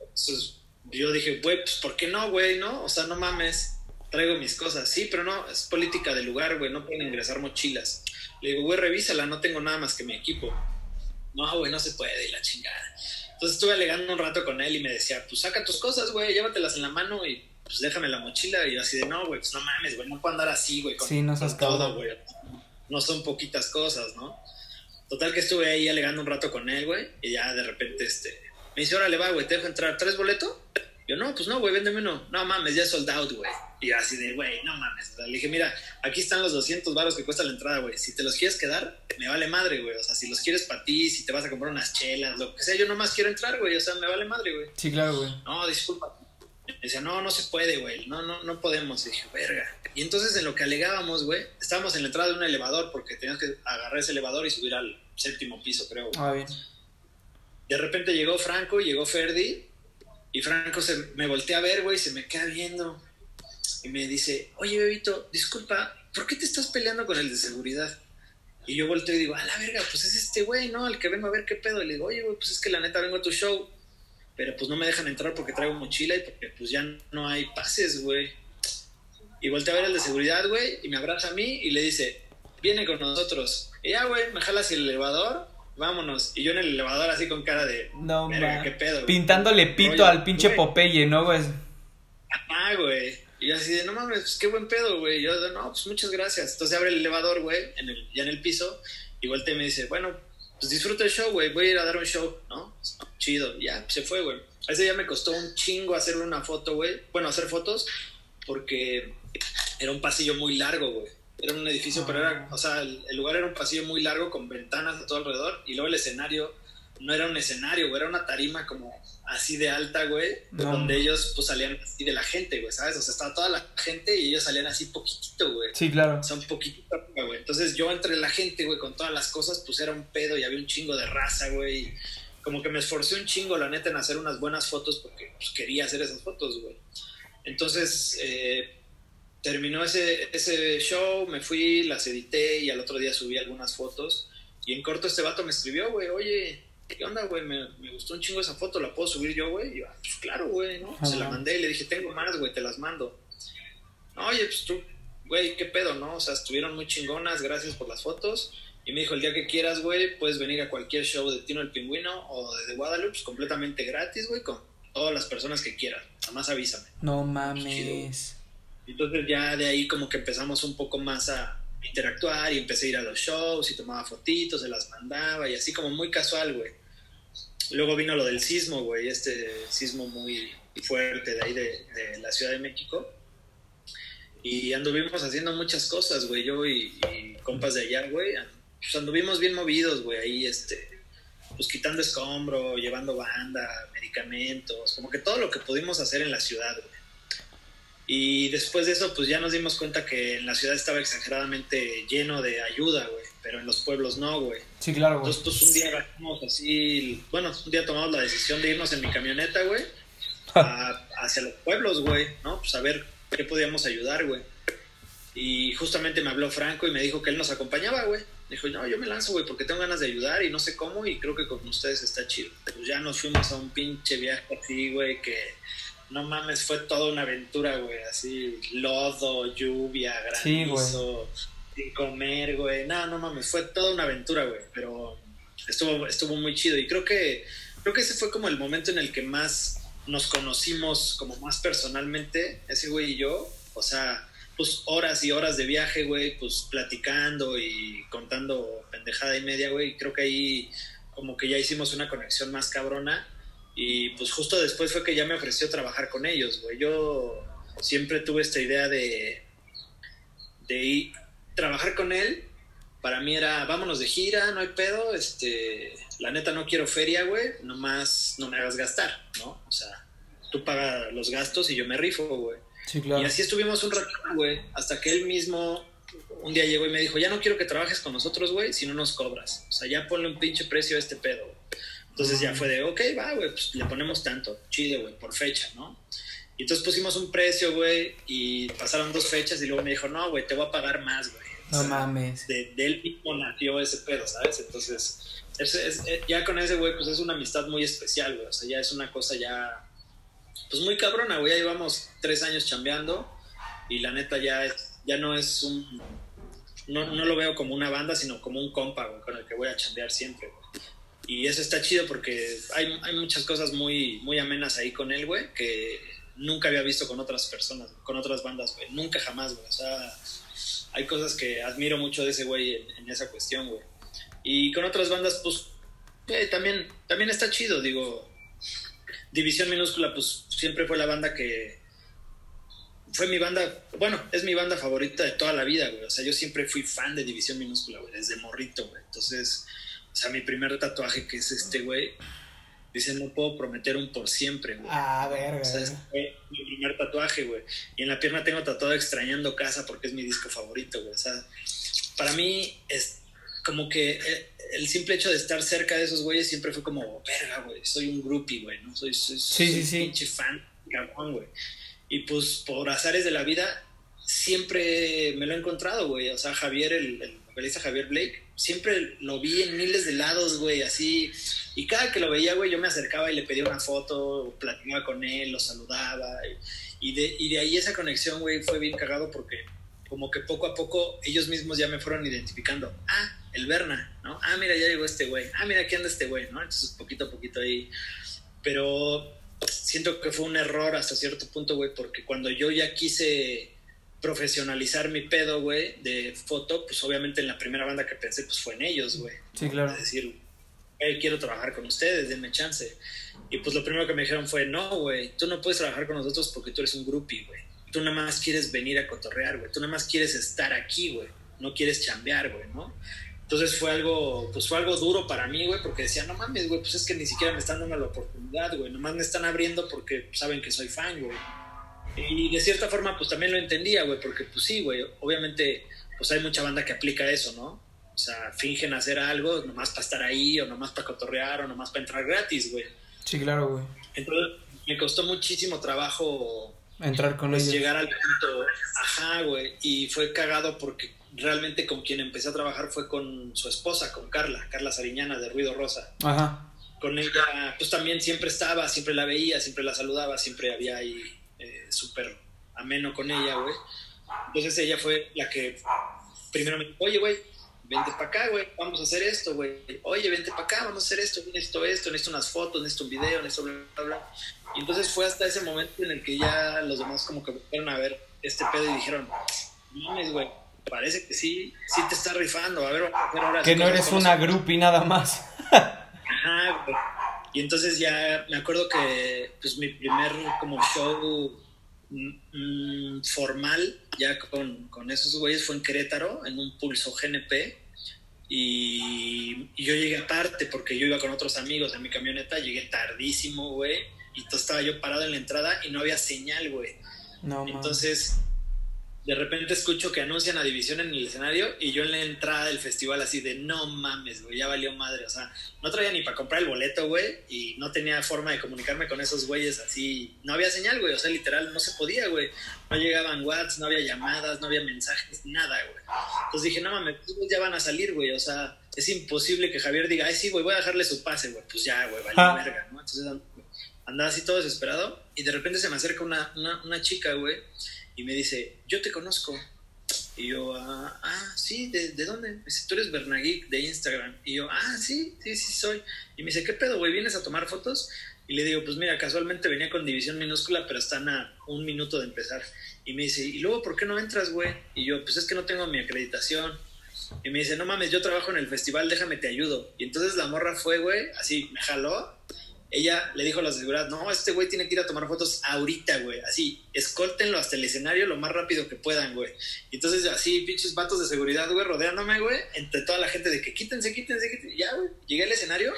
Entonces yo dije, güey, pues ¿por qué no, güey? ¿No? O sea, no mames, traigo mis cosas. Sí, pero no, es política del lugar, güey, no pueden ingresar mochilas. Le digo, güey, revísala, no tengo nada más que mi equipo. No, güey, no se puede, y la chingada. Entonces estuve alegando un rato con él y me decía, pues saca tus cosas, güey, llévatelas en la mano y pues déjame la mochila. Y yo así de, no, güey, pues no mames, güey, no puedo andar así, güey, con, Sí, no con todo, güey. No son poquitas cosas, ¿no? Total que estuve ahí alegando un rato con él, güey, y ya de repente, este, me dice, órale, va, güey, ¿te dejo entrar? ¿Tres boletos? Yo, no, pues no, güey, véndeme uno. No mames, ya es sold out, güey. Y así de, güey, no mames. Le dije, mira, aquí están los 200 baros que cuesta la entrada, güey. Si te los quieres quedar, me vale madre, güey. O sea, si los quieres para ti, si te vas a comprar unas chelas, lo que sea, yo nomás quiero entrar, güey. O sea, me vale madre, güey. Sí, claro, güey. No, disculpa. Me decía, no, no se puede, güey. No, no, no podemos. Y dije, verga. Y entonces en lo que alegábamos, güey, estábamos en la entrada de un elevador porque tenías que agarrar ese elevador y subir al séptimo piso, creo. güey. Ah, bien. De repente llegó Franco, llegó Ferdi, y Franco se me voltea a ver, güey, se me queda viendo. Y me dice, oye, bebito, disculpa, ¿por qué te estás peleando con el de seguridad? Y yo volteo y digo, a la verga, pues es este güey, ¿no? El que vengo a ver qué pedo. Y le digo, oye, güey, pues es que la neta vengo a tu show. Pero pues no me dejan entrar porque traigo mochila y porque pues ya no hay pases, güey. Y volteé a ver al de seguridad, güey, y me abraza a mí y le dice, viene con nosotros. Y ya, güey, me jala hacia el elevador, vámonos. Y yo en el elevador así con cara de, No, verga, qué pedo. güey. Pintándole pito Oye, al pinche güey. Popeye, ¿no, güey? Ah, güey. Y yo así de, no mames, pues qué buen pedo, güey. Yo, no, pues muchas gracias. Entonces abre el elevador, güey, en el, ya en el piso, y voltea y me dice, bueno, pues disfruta el show, güey, voy a ir a dar un show, ¿no? Chido. Y ya, se fue, güey. Ese día me costó un chingo hacer una foto, güey. Bueno, hacer fotos, porque era un pasillo muy largo, güey. Era un edificio, pero era, o sea, el, el lugar era un pasillo muy largo con ventanas a todo alrededor, y luego el escenario no era un escenario, güey, era una tarima como así de alta, güey, No. donde ellos pues salían así de la gente, güey, ¿sabes? O sea, estaba toda la gente y ellos salían así poquitito, güey. Sí, claro. O sea, un poquitito güey. Entonces yo entre la gente, güey, con todas las cosas, pues era un pedo y había un chingo de raza, güey. Como que me esforcé un chingo, la neta, en hacer unas buenas fotos porque pues, quería hacer esas fotos, güey. Entonces, eh, terminó ese, ese show, me fui, las edité y al otro día subí algunas fotos. Y en corto este vato me escribió, güey, oye, ¿qué onda, güey? Me, me gustó un chingo esa foto, ¿la puedo subir yo, güey? Y yo, "Ah, pues claro, güey, ¿no? Se la mandé y le dije, tengo más, güey, te las mando. Oye, pues tú, güey, qué pedo, ¿no? O sea, estuvieron muy chingonas, gracias por las fotos. Y me dijo, el día que quieras, güey, puedes venir a cualquier show de Tino el Pingüino o de The Guadalupe, pues, completamente gratis, güey, con todas las personas que quieras. Nada más avísame. No mames. Entonces ya de ahí como que empezamos un poco más a interactuar y empecé a ir a los shows y tomaba fotitos, se las mandaba y así como muy casual, güey. Luego vino lo del sismo, güey, este sismo muy fuerte de ahí de, la Ciudad de México. Y anduvimos haciendo muchas cosas, güey, yo y, y compas de allá, güey. Pues anduvimos bien movidos, güey, ahí, este, pues quitando escombro, llevando banda, medicamentos, como que todo lo que pudimos hacer en la ciudad, güey. Y después de eso, pues ya nos dimos cuenta que en la ciudad estaba exageradamente lleno de ayuda, güey, pero en los pueblos no, güey. Sí, claro, güey. Entonces, pues un día agarramos así, bueno, un día tomamos la decisión de irnos en mi camioneta, güey, a- hacia los pueblos, güey, ¿no? Pues a ver qué podíamos ayudar, güey. Y justamente me habló Franco y me dijo que él nos acompañaba, güey. Dijo, no, yo me lanzo, güey, porque tengo ganas de ayudar y no sé cómo y creo que con ustedes está chido. Pues ya nos fuimos a un pinche viaje así, güey, que no mames, fue toda una aventura, güey, así, lodo, lluvia, Sí, granizo, sin comer, güey. No, no mames, fue toda una aventura, güey, pero estuvo, estuvo muy chido y creo que, creo que ese fue como el momento en el que más nos conocimos como más personalmente, ese güey y yo, o sea, pues horas y horas de viaje, güey, pues platicando y contando pendejada y media, güey, y creo que ahí como que ya hicimos una conexión más cabrona y pues justo después fue que ya me ofreció trabajar con ellos, güey. Yo siempre tuve esta idea de, de ir, trabajar con él. Para mí era, vámonos de gira, no hay pedo, este, la neta no quiero feria, güey, nomás no me hagas gastar, ¿no? O sea, tú pagas los gastos y yo me rifo, güey. Sí, claro. Y así estuvimos un rato, güey, hasta que él mismo un día llegó y me dijo, ya no quiero que trabajes con nosotros, güey, si no nos cobras. O sea, ya ponle un pinche precio a este pedo. güey. Entonces ya fue de, ok, va, güey, pues le ponemos tanto, chido, güey, por fecha, ¿no? Y entonces pusimos un precio, güey, y pasaron dos fechas y luego me dijo, no, güey, te voy a pagar más, güey. O No sea, mames. de, de él mismo nació ese pedo, ¿sabes? Entonces, es- eh, ya con ese güey, pues es una amistad muy especial, güey. O sea, ya es una cosa ya, pues muy cabrona, güey. Ya llevamos tres años chambeando y la neta ya, es, ya no es un, no, no lo veo como una banda, sino como un compa, güey, con el que voy a chambear siempre, güey. Y eso está chido porque hay, hay muchas cosas muy, muy amenas ahí con él, güey, que nunca había visto con otras personas, con otras bandas, güey. Nunca jamás, güey. O sea, hay cosas que admiro mucho de ese güey en, esa cuestión, güey. Y con otras bandas, pues, también, también está chido, digo. División Minúscula, pues, siempre fue la banda que... Fue mi banda, bueno, es mi banda favorita de toda la vida, güey. O sea, yo siempre fui fan de División Minúscula, güey, desde morrito, güey. Entonces, sea, mi primer tatuaje, que es este, güey, dice, no puedo prometer un por siempre, güey. Ah, verga. O sea, fue mi primer tatuaje, güey. Y en la pierna tengo tatuado Extrañando Casa porque es mi disco favorito, güey. O sea, para mí es como que eh, el simple hecho de estar cerca de esos güeyes siempre fue como, verga, güey, soy un groupie, güey, ¿no? Soy, soy, sí, un pinche fan, cabrón, güey. Y pues por azares de la vida, siempre me lo he encontrado, güey. O sea, Javier, el, el vocalista Javier Blake, siempre lo vi en miles de lados, güey, así. Y cada que lo veía, güey, yo me acercaba y le pedía una foto, platicaba con él, lo saludaba. Y, de, y de ahí esa conexión, güey, fue bien cagado porque como que poco a poco ellos mismos ya me fueron identificando. Ah, el Berna, ¿no? Ah, mira, ya llegó este güey. Ah, mira, aquí anda este güey, ¿no? Entonces, poquito a poquito ahí. Pero siento que fue un error hasta cierto punto, güey, porque cuando yo ya quise profesionalizar mi pedo, güey, de foto, pues obviamente en la primera banda que pensé, pues fue en ellos, güey. Sí, claro. Es decir, hey, quiero trabajar con ustedes, denme chance. Y pues lo primero que me dijeron fue, no, güey, tú no puedes trabajar con nosotros porque tú eres un groupie, güey. Tú nada más quieres venir a cotorrear, güey. Tú nada más quieres estar aquí, güey. No quieres chambear, güey, ¿no? Entonces fue algo, pues fue algo duro para mí, güey, porque decía, no mames, güey, pues es que ni siquiera me están dando la oportunidad, güey. Nomás me están abriendo porque saben que soy fan, güey. Y de cierta forma, pues también lo entendía, güey, porque pues sí, güey, obviamente, pues hay mucha banda que aplica eso, ¿no? O sea, fingen hacer algo nomás para estar ahí, o nomás para cotorrear, o nomás para entrar gratis, güey. Sí, claro, güey. Entonces, me costó muchísimo trabajo entrar con pues, ellos. Llegar al punto, ajá, güey. Y fue cagado porque realmente con quien empecé a trabajar fue con su esposa, con Carla, Carla Sariñana de Ruido Rosa. Ajá. Con ella, pues también siempre estaba, siempre la veía, siempre la saludaba, siempre había ahí eh, súper ameno con ella, güey. Entonces ella fue la que primero me dijo, oye, güey, vente para acá, güey, vamos a hacer esto, güey. Oye, vente para acá, vamos a hacer esto, necesito esto, necesito unas fotos, necesito un video, necesito bla, bla, bla. Y entonces fue hasta ese momento en el que ya los demás como que fueron a ver este pedo y dijeron, mames, güey, parece que sí, sí te está rifando, a ver, a ver ahora. Que no eres una y nada más. Ajá, güey. Y entonces ya me acuerdo que pues mi primer como show mm, formal ya con, con, esos güeyes fue en Querétaro, en un pulso GNP. Y, y, yo llegué aparte porque yo iba con otros amigos en mi camioneta, llegué tardísimo, güey. Y entonces estaba yo parado en la entrada y no había señal, güey. No, entonces de repente escucho que anuncian a División en el escenario y yo en la entrada del festival así de no mames, güey, ya valió madre. O sea, no traía ni para comprar el boleto, güey, y no tenía forma de comunicarme con esos güeyes así. No había señal, güey, o sea, literal, no se podía, güey. No llegaban WhatsApp, no había llamadas, no había mensajes, nada, güey. Entonces dije, no mames, pues ya van a salir, güey, o sea, es imposible que Javier diga, ay, sí, güey, voy a dejarle su pase, güey. Pues ya, güey, valió ah. verga, ¿no? Entonces andaba así todo desesperado y de repente se me acerca una, una, una chica, güey y me dice, yo te conozco. Y yo, ah, ah sí, ¿de, dónde? Me dice, tú eres Bernageek de Instagram. Y yo, ah, sí, sí, sí soy. Y me dice, ¿qué pedo, güey? ¿Vienes a tomar fotos? Y le digo, pues mira, casualmente venía con división minúscula, pero están a un minuto de empezar. Y me dice, ¿y luego por qué no entras, güey? Y yo, pues es que no tengo mi acreditación. Y me dice, no mames, yo trabajo en el festival, déjame te ayudo. Y entonces la morra fue, güey, así, me jaló ella le dijo a la seguridad, no, este güey tiene que ir a tomar fotos ahorita, güey. Así, escóltenlo hasta el escenario lo más rápido que puedan, güey. Y entonces, así, pinches vatos de seguridad, güey, rodeándome, güey, entre toda la gente de que quítense, quítense, quítense. Ya, güey, llegué al escenario,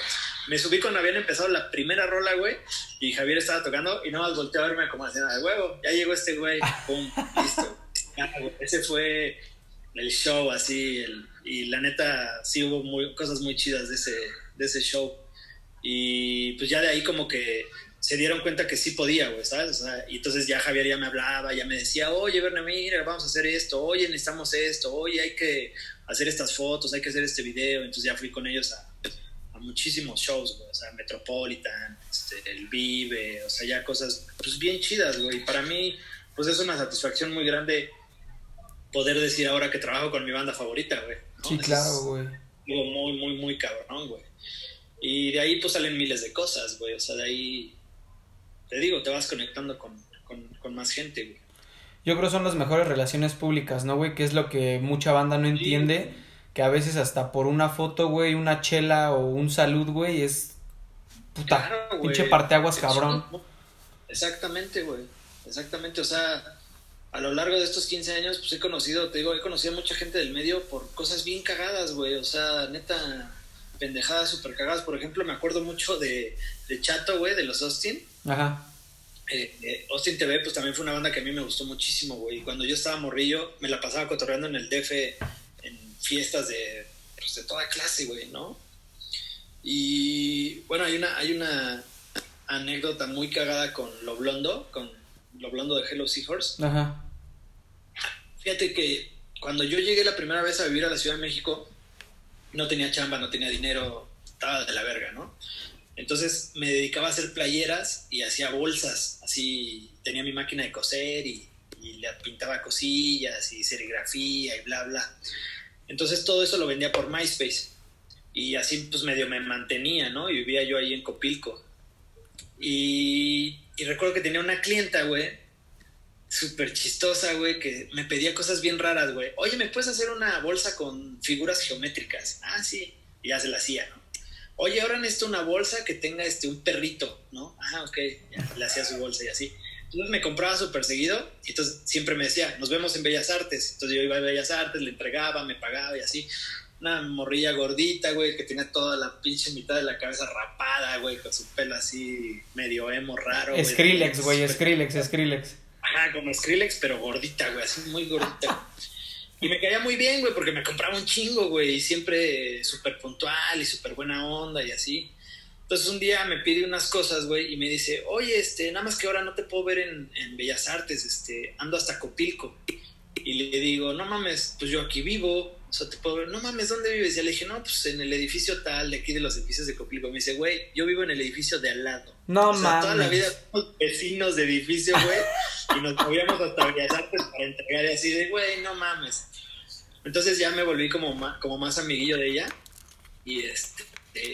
me subí cuando habían empezado la primera rola, güey, y Javier estaba tocando y nada más volteó a verme como escena de huevo. Ya llegó este güey, pum, listo. ese fue el show, así, y la neta, sí hubo muy, cosas muy chidas de ese, de ese show. Y pues ya de ahí como que se dieron cuenta que sí podía, güey, ¿sabes? y entonces ya Javier ya me hablaba, ya me decía, oye, Berna, mira, vamos a hacer esto, oye, necesitamos esto, oye, hay que hacer estas fotos, hay que hacer este video. Entonces ya fui con ellos a, muchísimos shows, güey, o sea, Metropolitan, este, el Vive, o sea, ya cosas, pues bien chidas, güey. Y para mí, pues es una satisfacción muy grande poder decir ahora que trabajo con mi banda favorita, güey. Sí, claro, güey. Digo, muy, muy, muy cabrón, güey. Y de ahí pues salen miles de cosas, güey. O sea, de ahí, te digo, te vas conectando con, con, con más gente, güey. Yo creo que son las mejores relaciones públicas, ¿no, güey? Que es lo que mucha banda no entiende. Que a veces hasta por una foto, güey, una chela o un salud, güey, es... Puta, Claro, pinche parteaguas cabrón. Exactamente, güey. Exactamente, o sea, a lo largo de estos 15 años, pues he conocido, te digo, he conocido a mucha gente del medio por cosas bien cagadas, güey. O sea, neta, pendejadas súper cagadas. Por ejemplo, me acuerdo mucho de, de Chato, güey, de los Austin. Ajá. Eh, eh, Austin TV, pues también fue una banda que a mí me gustó muchísimo, güey. Cuando yo estaba morrillo, me la pasaba cotorreando en el DF en fiestas de, pues, de toda clase, güey, ¿no? Y bueno, hay una, hay una anécdota muy cagada con Lo Blondo, con Lo Blondo de Hello Seahorse. Ajá. Fíjate que cuando yo llegué la primera vez a vivir a la Ciudad de México, no tenía chamba, no tenía dinero, estaba de la verga, ¿no? Entonces me dedicaba a hacer playeras y hacía bolsas, así tenía mi máquina de coser y, y le pintaba cosillas y serigrafía y bla, bla. Entonces todo eso lo vendía por MySpace y así pues medio me mantenía, ¿no? Y vivía yo ahí en Copilco. Y, y recuerdo que tenía una clienta, güey, súper chistosa, güey, que me pedía cosas bien raras, güey. Oye, ¿me puedes hacer una bolsa con figuras geométricas? Ah, sí. Y ya se la hacía, ¿no? Oye, ahora necesito una bolsa que tenga este, un perrito, ¿no? Ah, ok. Ya, le hacía su bolsa y así. Entonces me compraba súper seguido y entonces siempre me decía, nos vemos en Bellas Artes. Entonces yo iba a Bellas Artes, le entregaba, me pagaba y así. Una morrilla gordita, güey, que tenía toda la pinche mitad de la cabeza rapada, güey, con su pelo así medio emo raro. güey. Skrillex, güey, Skrillex, Skrillex. Como Skrillex, pero gordita, güey, así muy gordita. Y me caía muy bien, güey, porque me compraba un chingo, güey, y siempre súper puntual y súper buena onda y así. Entonces un día me pide unas cosas, güey, y me dice, oye, este, nada más que ahora no te puedo ver en, en Bellas Artes, este, ando hasta Copilco. Y le digo, no mames, pues yo aquí vivo, o sea, te puedo ver, no mames, ¿dónde vives? Y le dije, no, pues en el edificio tal, de aquí de los edificios de Copilco. Me dice, güey, yo vivo en el edificio de al lado. No O sea, toda la mames. vida somos vecinos de edificio, güey, y nos movíamos hasta Bellas Artes para entregar y así de, güey, no mames. Entonces ya me volví como más, como más amiguillo de ella, y, este,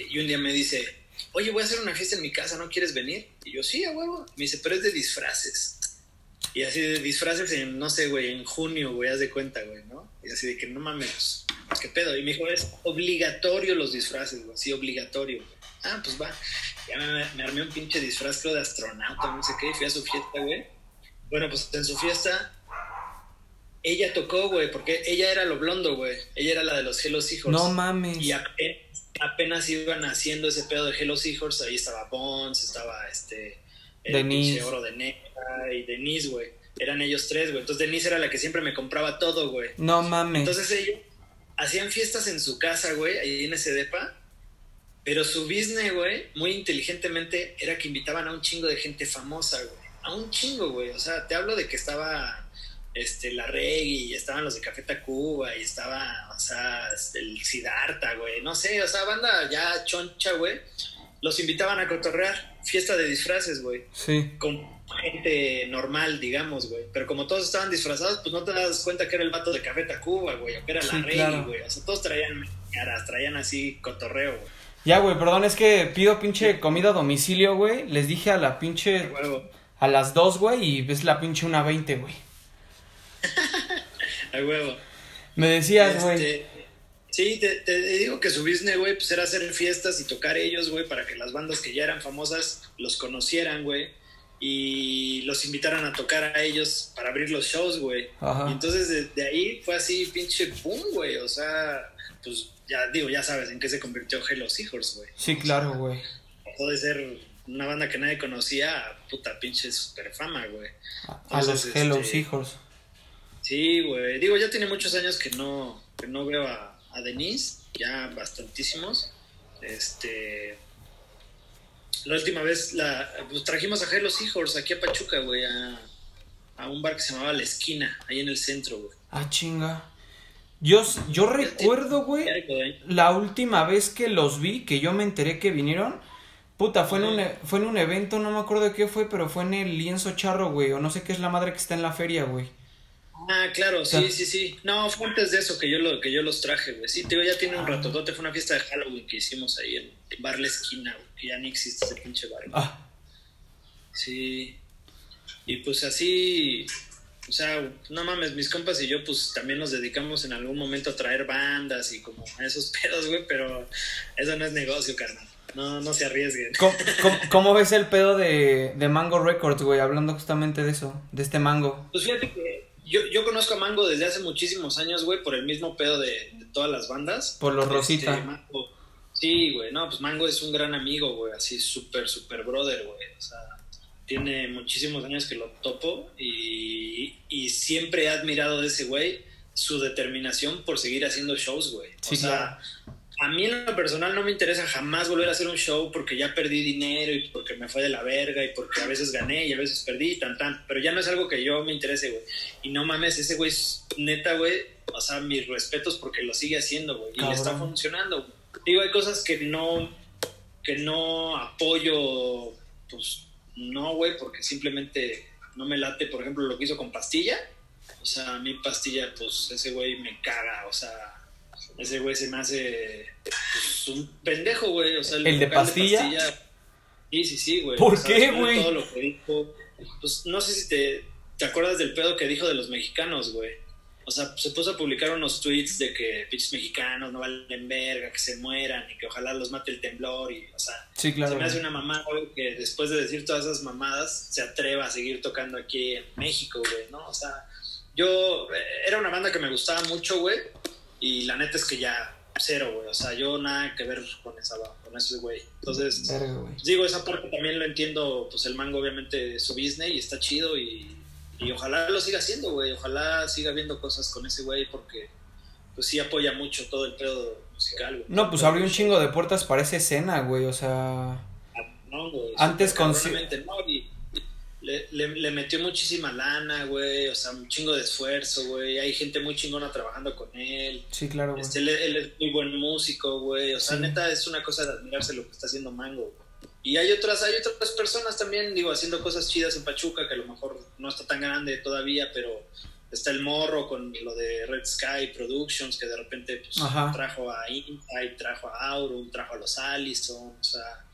y un día me dice, oye, voy a hacer una fiesta en mi casa, ¿no quieres venir? Y yo, sí, a huevo. Me dice, pero es de disfraces. Y así de disfraces en, no sé, güey, en junio, güey, haz de cuenta, güey, ¿no? Y así de que no mames, ¿qué pedo? Y me dijo, es obligatorio los disfraces, güey, sí, obligatorio. Ah, pues va. Ya me, me armé un pinche disfraz, creo, de astronauta, no sé qué, y fui a su fiesta, güey. Bueno, pues en su fiesta, ella tocó, güey, porque ella era lo blondo, güey. Ella era la de los Hello Seahorse. No mames. Y apenas, apenas iban haciendo ese pedo de Hello Seahorse, ahí estaba Bones, estaba este... Denise. pinche Oro de Negra y Denise, güey. Eran ellos tres, güey. Entonces Denise era la que siempre me compraba todo, güey. No mames. Entonces ellos hacían fiestas en su casa, güey, ahí en ese depa. Pero su business, güey, muy inteligentemente, era que invitaban a un chingo de gente famosa, güey. A un chingo, güey. O sea, te hablo de que estaba este, la Reggae y estaban los de Café Tacuba y estaba, o sea, este, el Siddhartha, güey. No sé, o sea, banda ya choncha, güey. Los invitaban a cotorrear. Fiesta de disfraces, güey Sí. con gente normal, digamos, güey. Pero como todos estaban disfrazados, pues no te das cuenta que era el vato de Café Tacuba, güey, o que era Sí, la Rey, claro. güey. O sea, todos traían caras, traían así cotorreo, güey. Ya, güey, perdón, es que pido pinche comida a domicilio, güey. Les dije a la pinche. Huevo, A las 2, güey, y ves la pinche una 20, güey. a huevo. Me decías, güey. Este, sí, te, te digo que su business, güey, pues era hacer fiestas y tocar ellos, güey, para que las bandas que ya eran famosas los conocieran, güey. Y los invitaran a tocar a ellos para abrir los shows, güey. Ajá. Y entonces desde ahí fue así, pinche boom, güey. O sea, pues ya digo, ya sabes en qué se convirtió Hello Seahorse, güey. Sí, claro, güey. Pasó de ser una banda que nadie conocía a puta pinche super fama, güey. A, los Hello este, Seahorse. Sí, güey. Digo, ya tiene muchos años que no, que no veo a, a Denise, ya bastantísimos. Este. La última vez la pues, trajimos a Hello Seahorse aquí a Pachuca, güey, a, a un bar que se llamaba La Esquina, ahí en el centro, güey. Ah, chinga. Yo, yo recuerdo, güey, la última vez que los vi, que yo me enteré que vinieron. Puta, fue en, un, e- fue en un evento, no me acuerdo de qué fue, pero fue en el lienzo charro, güey. O no sé qué es la madre que está en la feria, güey. Ah, claro, sí, sí, sí. No, fue antes de eso que yo, lo, que yo los traje, güey. Sí, te digo, ya tiene un ratotote. Fue una fiesta de Halloween que hicimos ahí en Bar La Esquina, güey. Que ya ni existe ese pinche bar. güey. Ah, Sí. Y pues así, o sea, no mames, mis compas y yo pues también nos dedicamos en algún momento a traer bandas y como a esos pedos, güey, pero eso no es negocio, carnal. No, no se arriesguen. ¿Cómo, cómo- cómo ves el pedo de, de Mango Records, güey? Hablando justamente de eso, de este mango. Pues fíjate que yo, yo conozco a Mango desde hace muchísimos años, güey, por el mismo pedo de, de todas las bandas. Por los Este, Rosita. Mango- sí, güey, no, pues Mango es un gran amigo, güey, así súper, súper brother, güey. O sea, tiene muchísimos años que lo topo y, y siempre he admirado de ese güey su determinación por seguir haciendo shows, güey. O Sí, sea, a mí en lo personal no me interesa jamás volver a hacer un show porque ya perdí dinero y porque me fue de la verga y porque a veces gané y a veces perdí y tan tan. Pero ya no es algo que yo me interese, güey. Y no mames, ese güey es neta, güey. O sea, mis respetos porque lo sigue haciendo, güey. Y le está funcionando. güey. Digo, hay cosas que no, que no apoyo, pues no, güey, porque simplemente no me late, por ejemplo, lo que hizo con Pastilla. O sea, a mí Pastilla, pues ese güey me caga, o sea, ese güey se me hace pues, un pendejo, güey. O sea, ¿El de vocal Pastilla? Sí, sí, sí, güey. ¿Por O sea, qué, de güey? Todo lo que dijo. Pues no sé si te, te acuerdas del pedo que dijo de los mexicanos, güey. O sea, se puso a publicar unos tweets de que pinches mexicanos no valen verga, que se mueran y que ojalá los mate el temblor y, o sea, Sí, claro. se me hace una mamada, güey, que después de decir todas esas mamadas se atreva a seguir tocando aquí en México, güey, ¿no? O sea, yo eh, era una banda que me gustaba mucho, güey, y la neta es que ya cero, güey, o sea, yo nada que ver con esa con ese güey. Entonces, Verga, güey. digo, esa parte también lo entiendo, pues el mango obviamente es su business y está chido y, y ojalá lo siga haciendo, güey, ojalá siga viendo cosas con ese güey porque pues sí apoya mucho todo el pedo musical, güey. No, pues abrió un chingo de puertas para esa escena, güey. O sea, No, güey, Antes con- no, y le, le, le metió muchísima lana, güey, o sea, un chingo de esfuerzo, güey. Hay gente muy chingona trabajando con él. sí, claro, güey. Este, él, él es muy buen músico, güey. O sea, Sí. neta es una cosa de admirarse lo que está haciendo Mango. güey. Y hay otras, hay otras personas también, digo, haciendo cosas chidas en Pachuca, que a lo mejor no está tan grande todavía, pero está el morro con lo de Red Sky Productions, que de repente pues, trajo a Insight, trajo a Aurum, trajo a los Allison, o sea,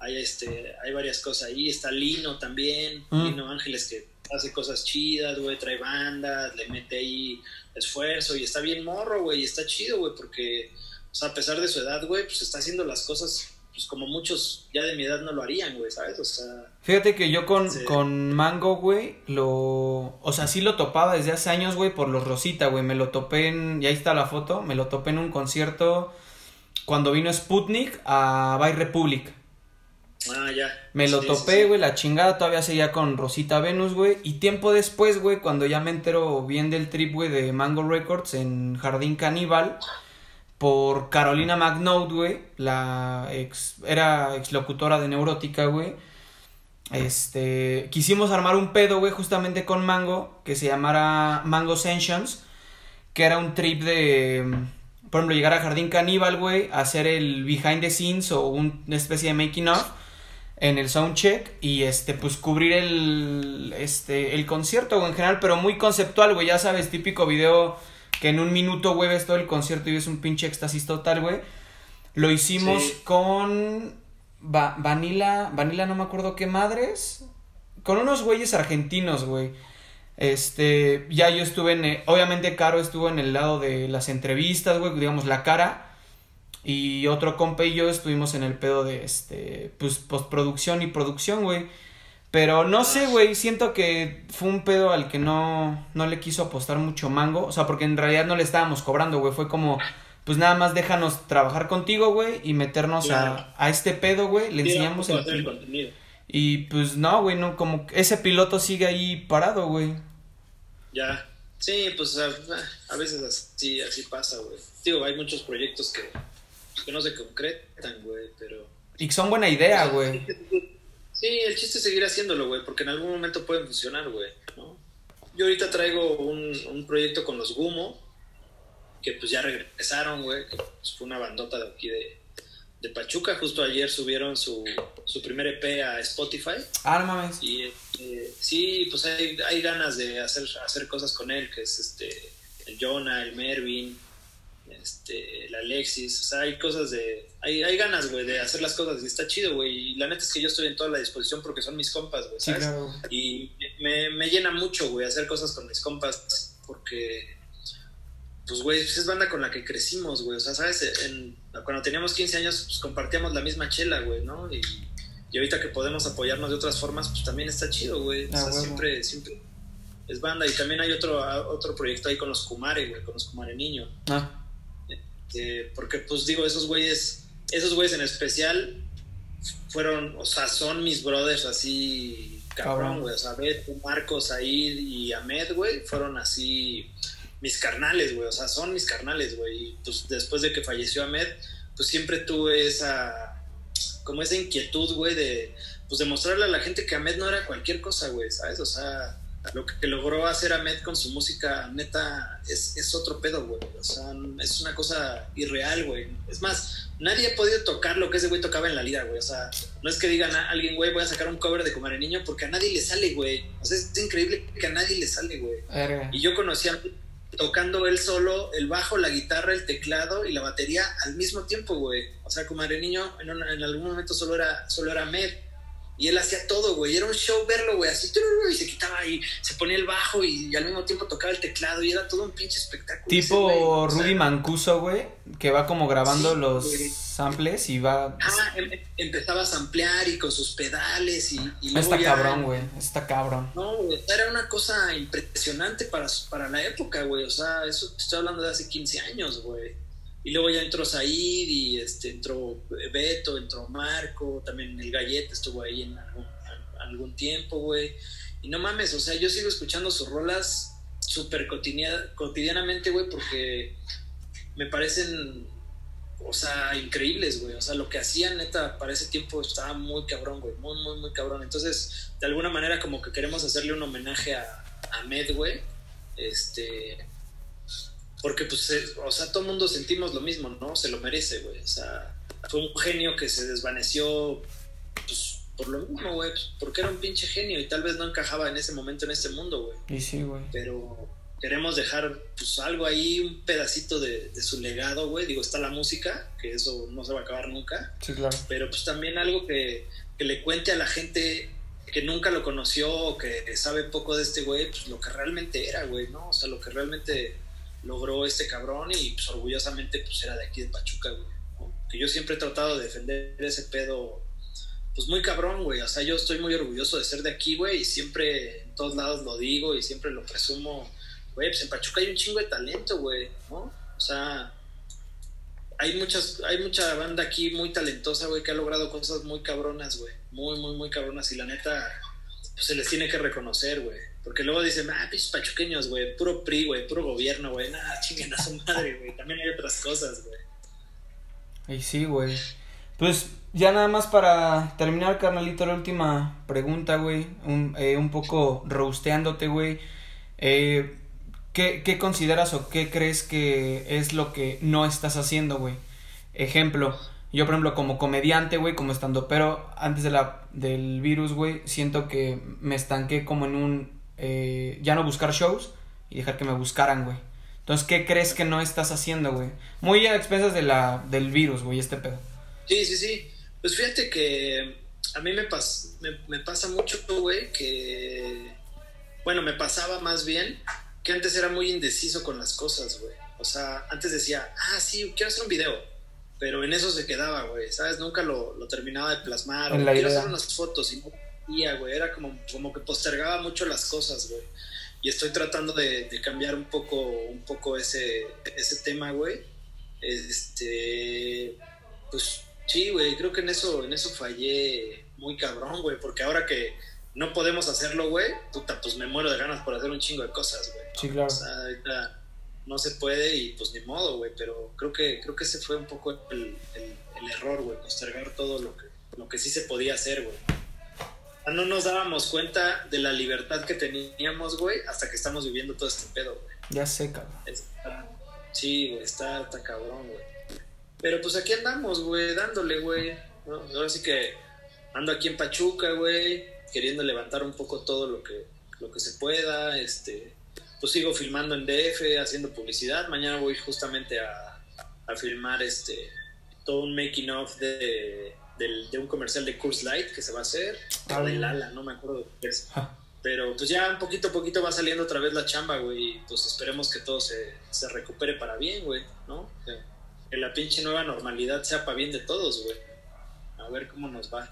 hay, este, hay varias cosas ahí. Está Lino también, Mm. Lino Ángeles que hace cosas chidas, güey, trae bandas, le mete ahí esfuerzo y está bien morro, güey, y está chido, güey, porque, o sea, a pesar de su edad, güey, pues está haciendo las cosas, pues como muchos ya de mi edad no lo harían, güey, ¿sabes? O sea, Fíjate que yo con, Sí. con Mango, güey, lo... O sea, sí lo topaba desde hace años, güey, por los Rosita, güey. Me lo topé en... Y ahí está la foto. Me lo topé en un concierto cuando vino Sputnik a By Republic. Ah, ya. Me lo Sí, topé, sí. güey, la chingada todavía seguía con Rosita Venus, güey. Y tiempo después, güey, cuando ya me entero bien del trip, güey, de Mango Records en Jardín Caníbal, por Carolina McNaught, güey, la ex, era exlocutora de Neurótica, güey. Este, quisimos armar un pedo, güey, justamente con Mango, que se llamara Mango Sessions, que era un trip de, por ejemplo, llegar a Jardín Caníbal, güey, hacer el behind the scenes o un- una especie de making of en el soundcheck y este pues cubrir el este el concierto en general pero muy conceptual güey ya sabes típico video que en un minuto güey ves todo el concierto y ves un pinche éxtasis total güey. Lo hicimos Sí. con Va- Vanilla Vanilla no me acuerdo qué madres con unos güeyes argentinos güey. Este ya yo estuve en obviamente Caro estuvo en el lado de las entrevistas güey digamos la cara y otro compa y yo estuvimos en el pedo de este, pues postproducción y producción, güey. Pero no sé, güey, siento que fue un pedo al que no, no le quiso apostar mucho mango. O sea, porque en realidad no le estábamos cobrando, güey. Fue como, pues nada más déjanos trabajar contigo, güey, y meternos a, a este pedo, güey. Le enseñamos el, el contenido. Y pues no, güey, no, como ese piloto sigue ahí parado, güey. Ya. Sí, pues a, a veces así, así pasa, güey. Digo, hay muchos proyectos que, que no se concretan, güey, pero... Y que son buena idea, güey. Sí, el chiste es seguir haciéndolo, güey, porque en algún momento pueden funcionar, güey, ¿no? Yo ahorita traigo un, un proyecto con los Gumo, que pues ya regresaron, güey, que pues, fue una bandota de aquí de, de Pachuca. Justo ayer subieron su, su primer EP a Spotify. Ah, no mames. Y eh, sí, pues hay, hay ganas de hacer, hacer cosas con él, que es este el Jonah, el Mervin, este, el Alexis. O sea, hay cosas de. Hay, hay ganas, güey, de hacer las cosas. Y está chido, güey. Y la neta es que yo estoy en toda la disposición porque son mis compas, güey, Sí, ¿sabes? claro. Y me, me llena mucho, güey, hacer cosas con mis compas porque, pues, güey, pues es banda con la que crecimos, güey. O sea, ¿sabes? En- cuando teníamos 15 años, pues compartíamos la misma chela, güey, ¿no? Y, y ahorita que podemos apoyarnos de otras formas, pues también está chido, güey. O Ah, sea, siempre, siempre es banda. Y también hay otro, otro proyecto ahí con los Kumare, güey, con los Kumare Niño. Ah, Eh, porque, pues digo, esos güeyes, esos güeyes en especial fueron, o sea, son mis brothers así, Cabrón. güey. O sea, Beto, Marcos, Said y Ahmed, güey, fueron así mis carnales, güey. O sea, son mis carnales, güey. Y pues después de que falleció Ahmed, pues siempre tuve esa, como esa inquietud, güey, de, pues demostrarle a la gente que Ahmed no era cualquier cosa, güey, ¿sabes? O sea, lo que logró hacer Ahmed con su música, neta, es, es otro pedo, güey. O sea, es una cosa irreal, güey. Es más, nadie ha podido tocar lo que ese güey tocaba en la lira, güey. O sea, no es que digan a alguien, güey, voy a sacar un cover de Comare Niño, porque a nadie le sale, güey. O sea, es increíble que a nadie le sale, güey. Y yo conocí a tocando él solo el bajo, la guitarra, el teclado y la batería al mismo tiempo, güey. O sea, como Niño en, una- en algún momento solo era, solo era Med. Y él hacía todo, güey. Era un show verlo, güey. Así, y se quitaba y se ponía el bajo y, al mismo tiempo tocaba el teclado. Y era todo un pinche espectáculo. ese Tipo o sea, Rudy Mancuso, güey, que va como grabando Sí, los güey. samples y va... ah, em- empezaba a samplear y con sus pedales y, y luego Está ya- cabrón, güey, está cabrón. No, güey, era una cosa impresionante para, para la época, güey. O sea, eso te estoy hablando de hace 15 años, güey. Y luego ya entró Said y este, entró Beto, entró Marco, también el Gallete estuvo ahí en algún, tiempo, güey. Y no mames, o sea, yo sigo escuchando sus rolas súper cotidiana- cotidianamente, güey, porque me parecen, o sea, increíbles, güey. O sea, lo que hacían, neta, para ese tiempo estaba muy cabrón, güey. Muy, muy, muy cabrón. Entonces, de alguna manera, como que queremos hacerle un homenaje a, a Med, güey. Este. Porque, pues, eh, o sea, todo el mundo sentimos lo mismo, ¿no? Se lo merece, güey. O sea, fue un genio que se desvaneció, pues, por lo mismo, güey. pues, porque era un pinche genio y tal vez no encajaba en ese momento en este mundo, güey Y sí, güey. pero queremos dejar pues algo ahí, un pedacito de, de su legado, güey. Digo, está la música, que eso no se va a acabar nunca, Sí, claro. pero pues también algo que, que le cuente a la gente que nunca lo conoció o que sabe poco de este güey, pues lo que realmente era, güey, ¿no? O sea, lo que realmente logró este cabrón y pues orgullosamente pues era de aquí de Pachuca, güey. Que yo siempre he tratado de defender ese pedo, pues muy cabrón, güey. O sea, yo estoy muy orgulloso de ser de aquí, güey, y siempre en todos lados lo digo y siempre lo presumo. Güey, pues en Pachuca hay un chingo de talento, güey, ¿no? O sea, hay muchas, hay mucha banda aquí muy talentosa, güey, que ha logrado cosas muy cabronas, güey. Muy, muy, muy cabronas. Y la neta, pues se les tiene que reconocer, güey. Porque luego dicen, ah, pinches pachuqueños, güey, puro PRI, güey, puro gobierno, güey. Nada, chinguen a su madre, güey. También hay otras cosas, güey. Y sí, güey. Pues ya nada más para terminar, carnalito, la última pregunta, güey. Un, eh, un poco roasteándote, güey. Eh, ¿qué, ¿Qué consideras o qué crees que es lo que no estás haciendo, güey? Ejemplo, yo por ejemplo como comediante, güey, como estando, pero antes de la, del virus, güey, siento que me estanqué como en un... eh, ya no buscar shows y dejar que me buscaran, güey. Entonces, ¿qué crees que no estás haciendo, güey? Muy a expensas de la, del virus, güey, este pedo. Sí, sí, sí. Pues fíjate que a mí me, pas- me, me pasa mucho, güey, que... Bueno, me pasaba más bien que antes era muy indeciso con las cosas, güey. O sea, antes decía, ah, sí, quiero hacer un video. Pero en eso se quedaba, güey, ¿sabes? Nunca lo, lo terminaba de plasmar. La quiero idea. hacer unas fotos y no podía, güey. Era como, como que postergaba mucho las cosas, güey. Y estoy tratando de, de cambiar un poco, un poco ese, ese tema, güey. Este, pues sí, güey, creo que en eso, en eso fallé muy cabrón, güey, porque ahora que no podemos hacerlo, güey, puta, pues me muero de ganas por hacer un chingo de cosas, güey. Sí, claro. O sea, ahorita no se puede y pues ni modo, güey, pero creo que, creo que ese fue un poco el, el- el error, güey, postergar todo lo que, lo que sí se podía hacer, güey. No nos dábamos cuenta de la libertad que teníamos, güey, hasta que estamos viviendo todo este pedo, güey. Ya sé, cabrón. Está- Sí, güey, está, está cabrón, güey. Pero pues aquí andamos, güey, dándole, güey. ¿no? Ahora sí que ando aquí en Pachuca, güey, queriendo levantar un poco todo lo que, lo que se pueda. Este, pues sigo filmando en DF, haciendo publicidad. Mañana voy justamente a, a filmar este todo un making of de, del- de un comercial de Curse Light que se va a hacer. Ah, o de. Lala, no me acuerdo de qué es. Ja. Pero pues ya un poquito a poquito va saliendo otra vez la chamba, güey. Pues esperemos que todo se, se recupere para bien, güey, ¿no? Que, que la pinche nueva normalidad sea para bien de todos, güey. A ver cómo nos va.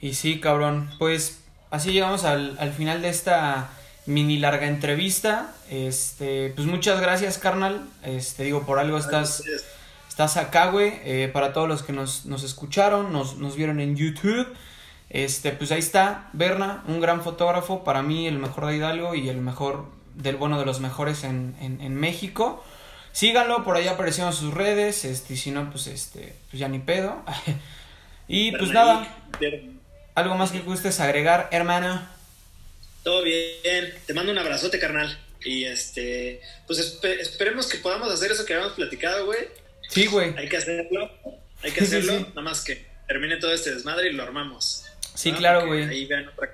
Y sí, cabrón. Pues así llegamos al, al final de esta mini larga entrevista. Este, pues muchas gracias, carnal. Este, digo, por algo estás, estás acá, güey. Eh, para todos los que nos, nos escucharon, nos, nos vieron en YouTube. Este, pues ahí está, Berna, un gran fotógrafo, para mí el mejor de Hidalgo y el mejor del bueno de los mejores en, en, en México. Síganlo, por ahí aparecieron sus redes, este, y si no, pues este, pues ya ni pedo. y pues nada, algo más que gustes agregar, hermano. Todo bien. Te mando un abrazote, carnal. Y este, pues espe- esperemos que podamos hacer eso que habíamos platicado, güey. Sí, güey. Hay que hacerlo. Hay que Sí, sí, hacerlo. sí. Nada más que termine todo este desmadre y lo armamos. Sí, ¿no? claro, güey. Ahí vean otra,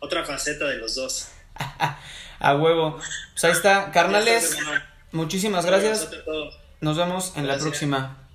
otra faceta de los dos. A huevo. Pues ahí está, carnales. Muchísimas gracias. Nos vemos en la próxima.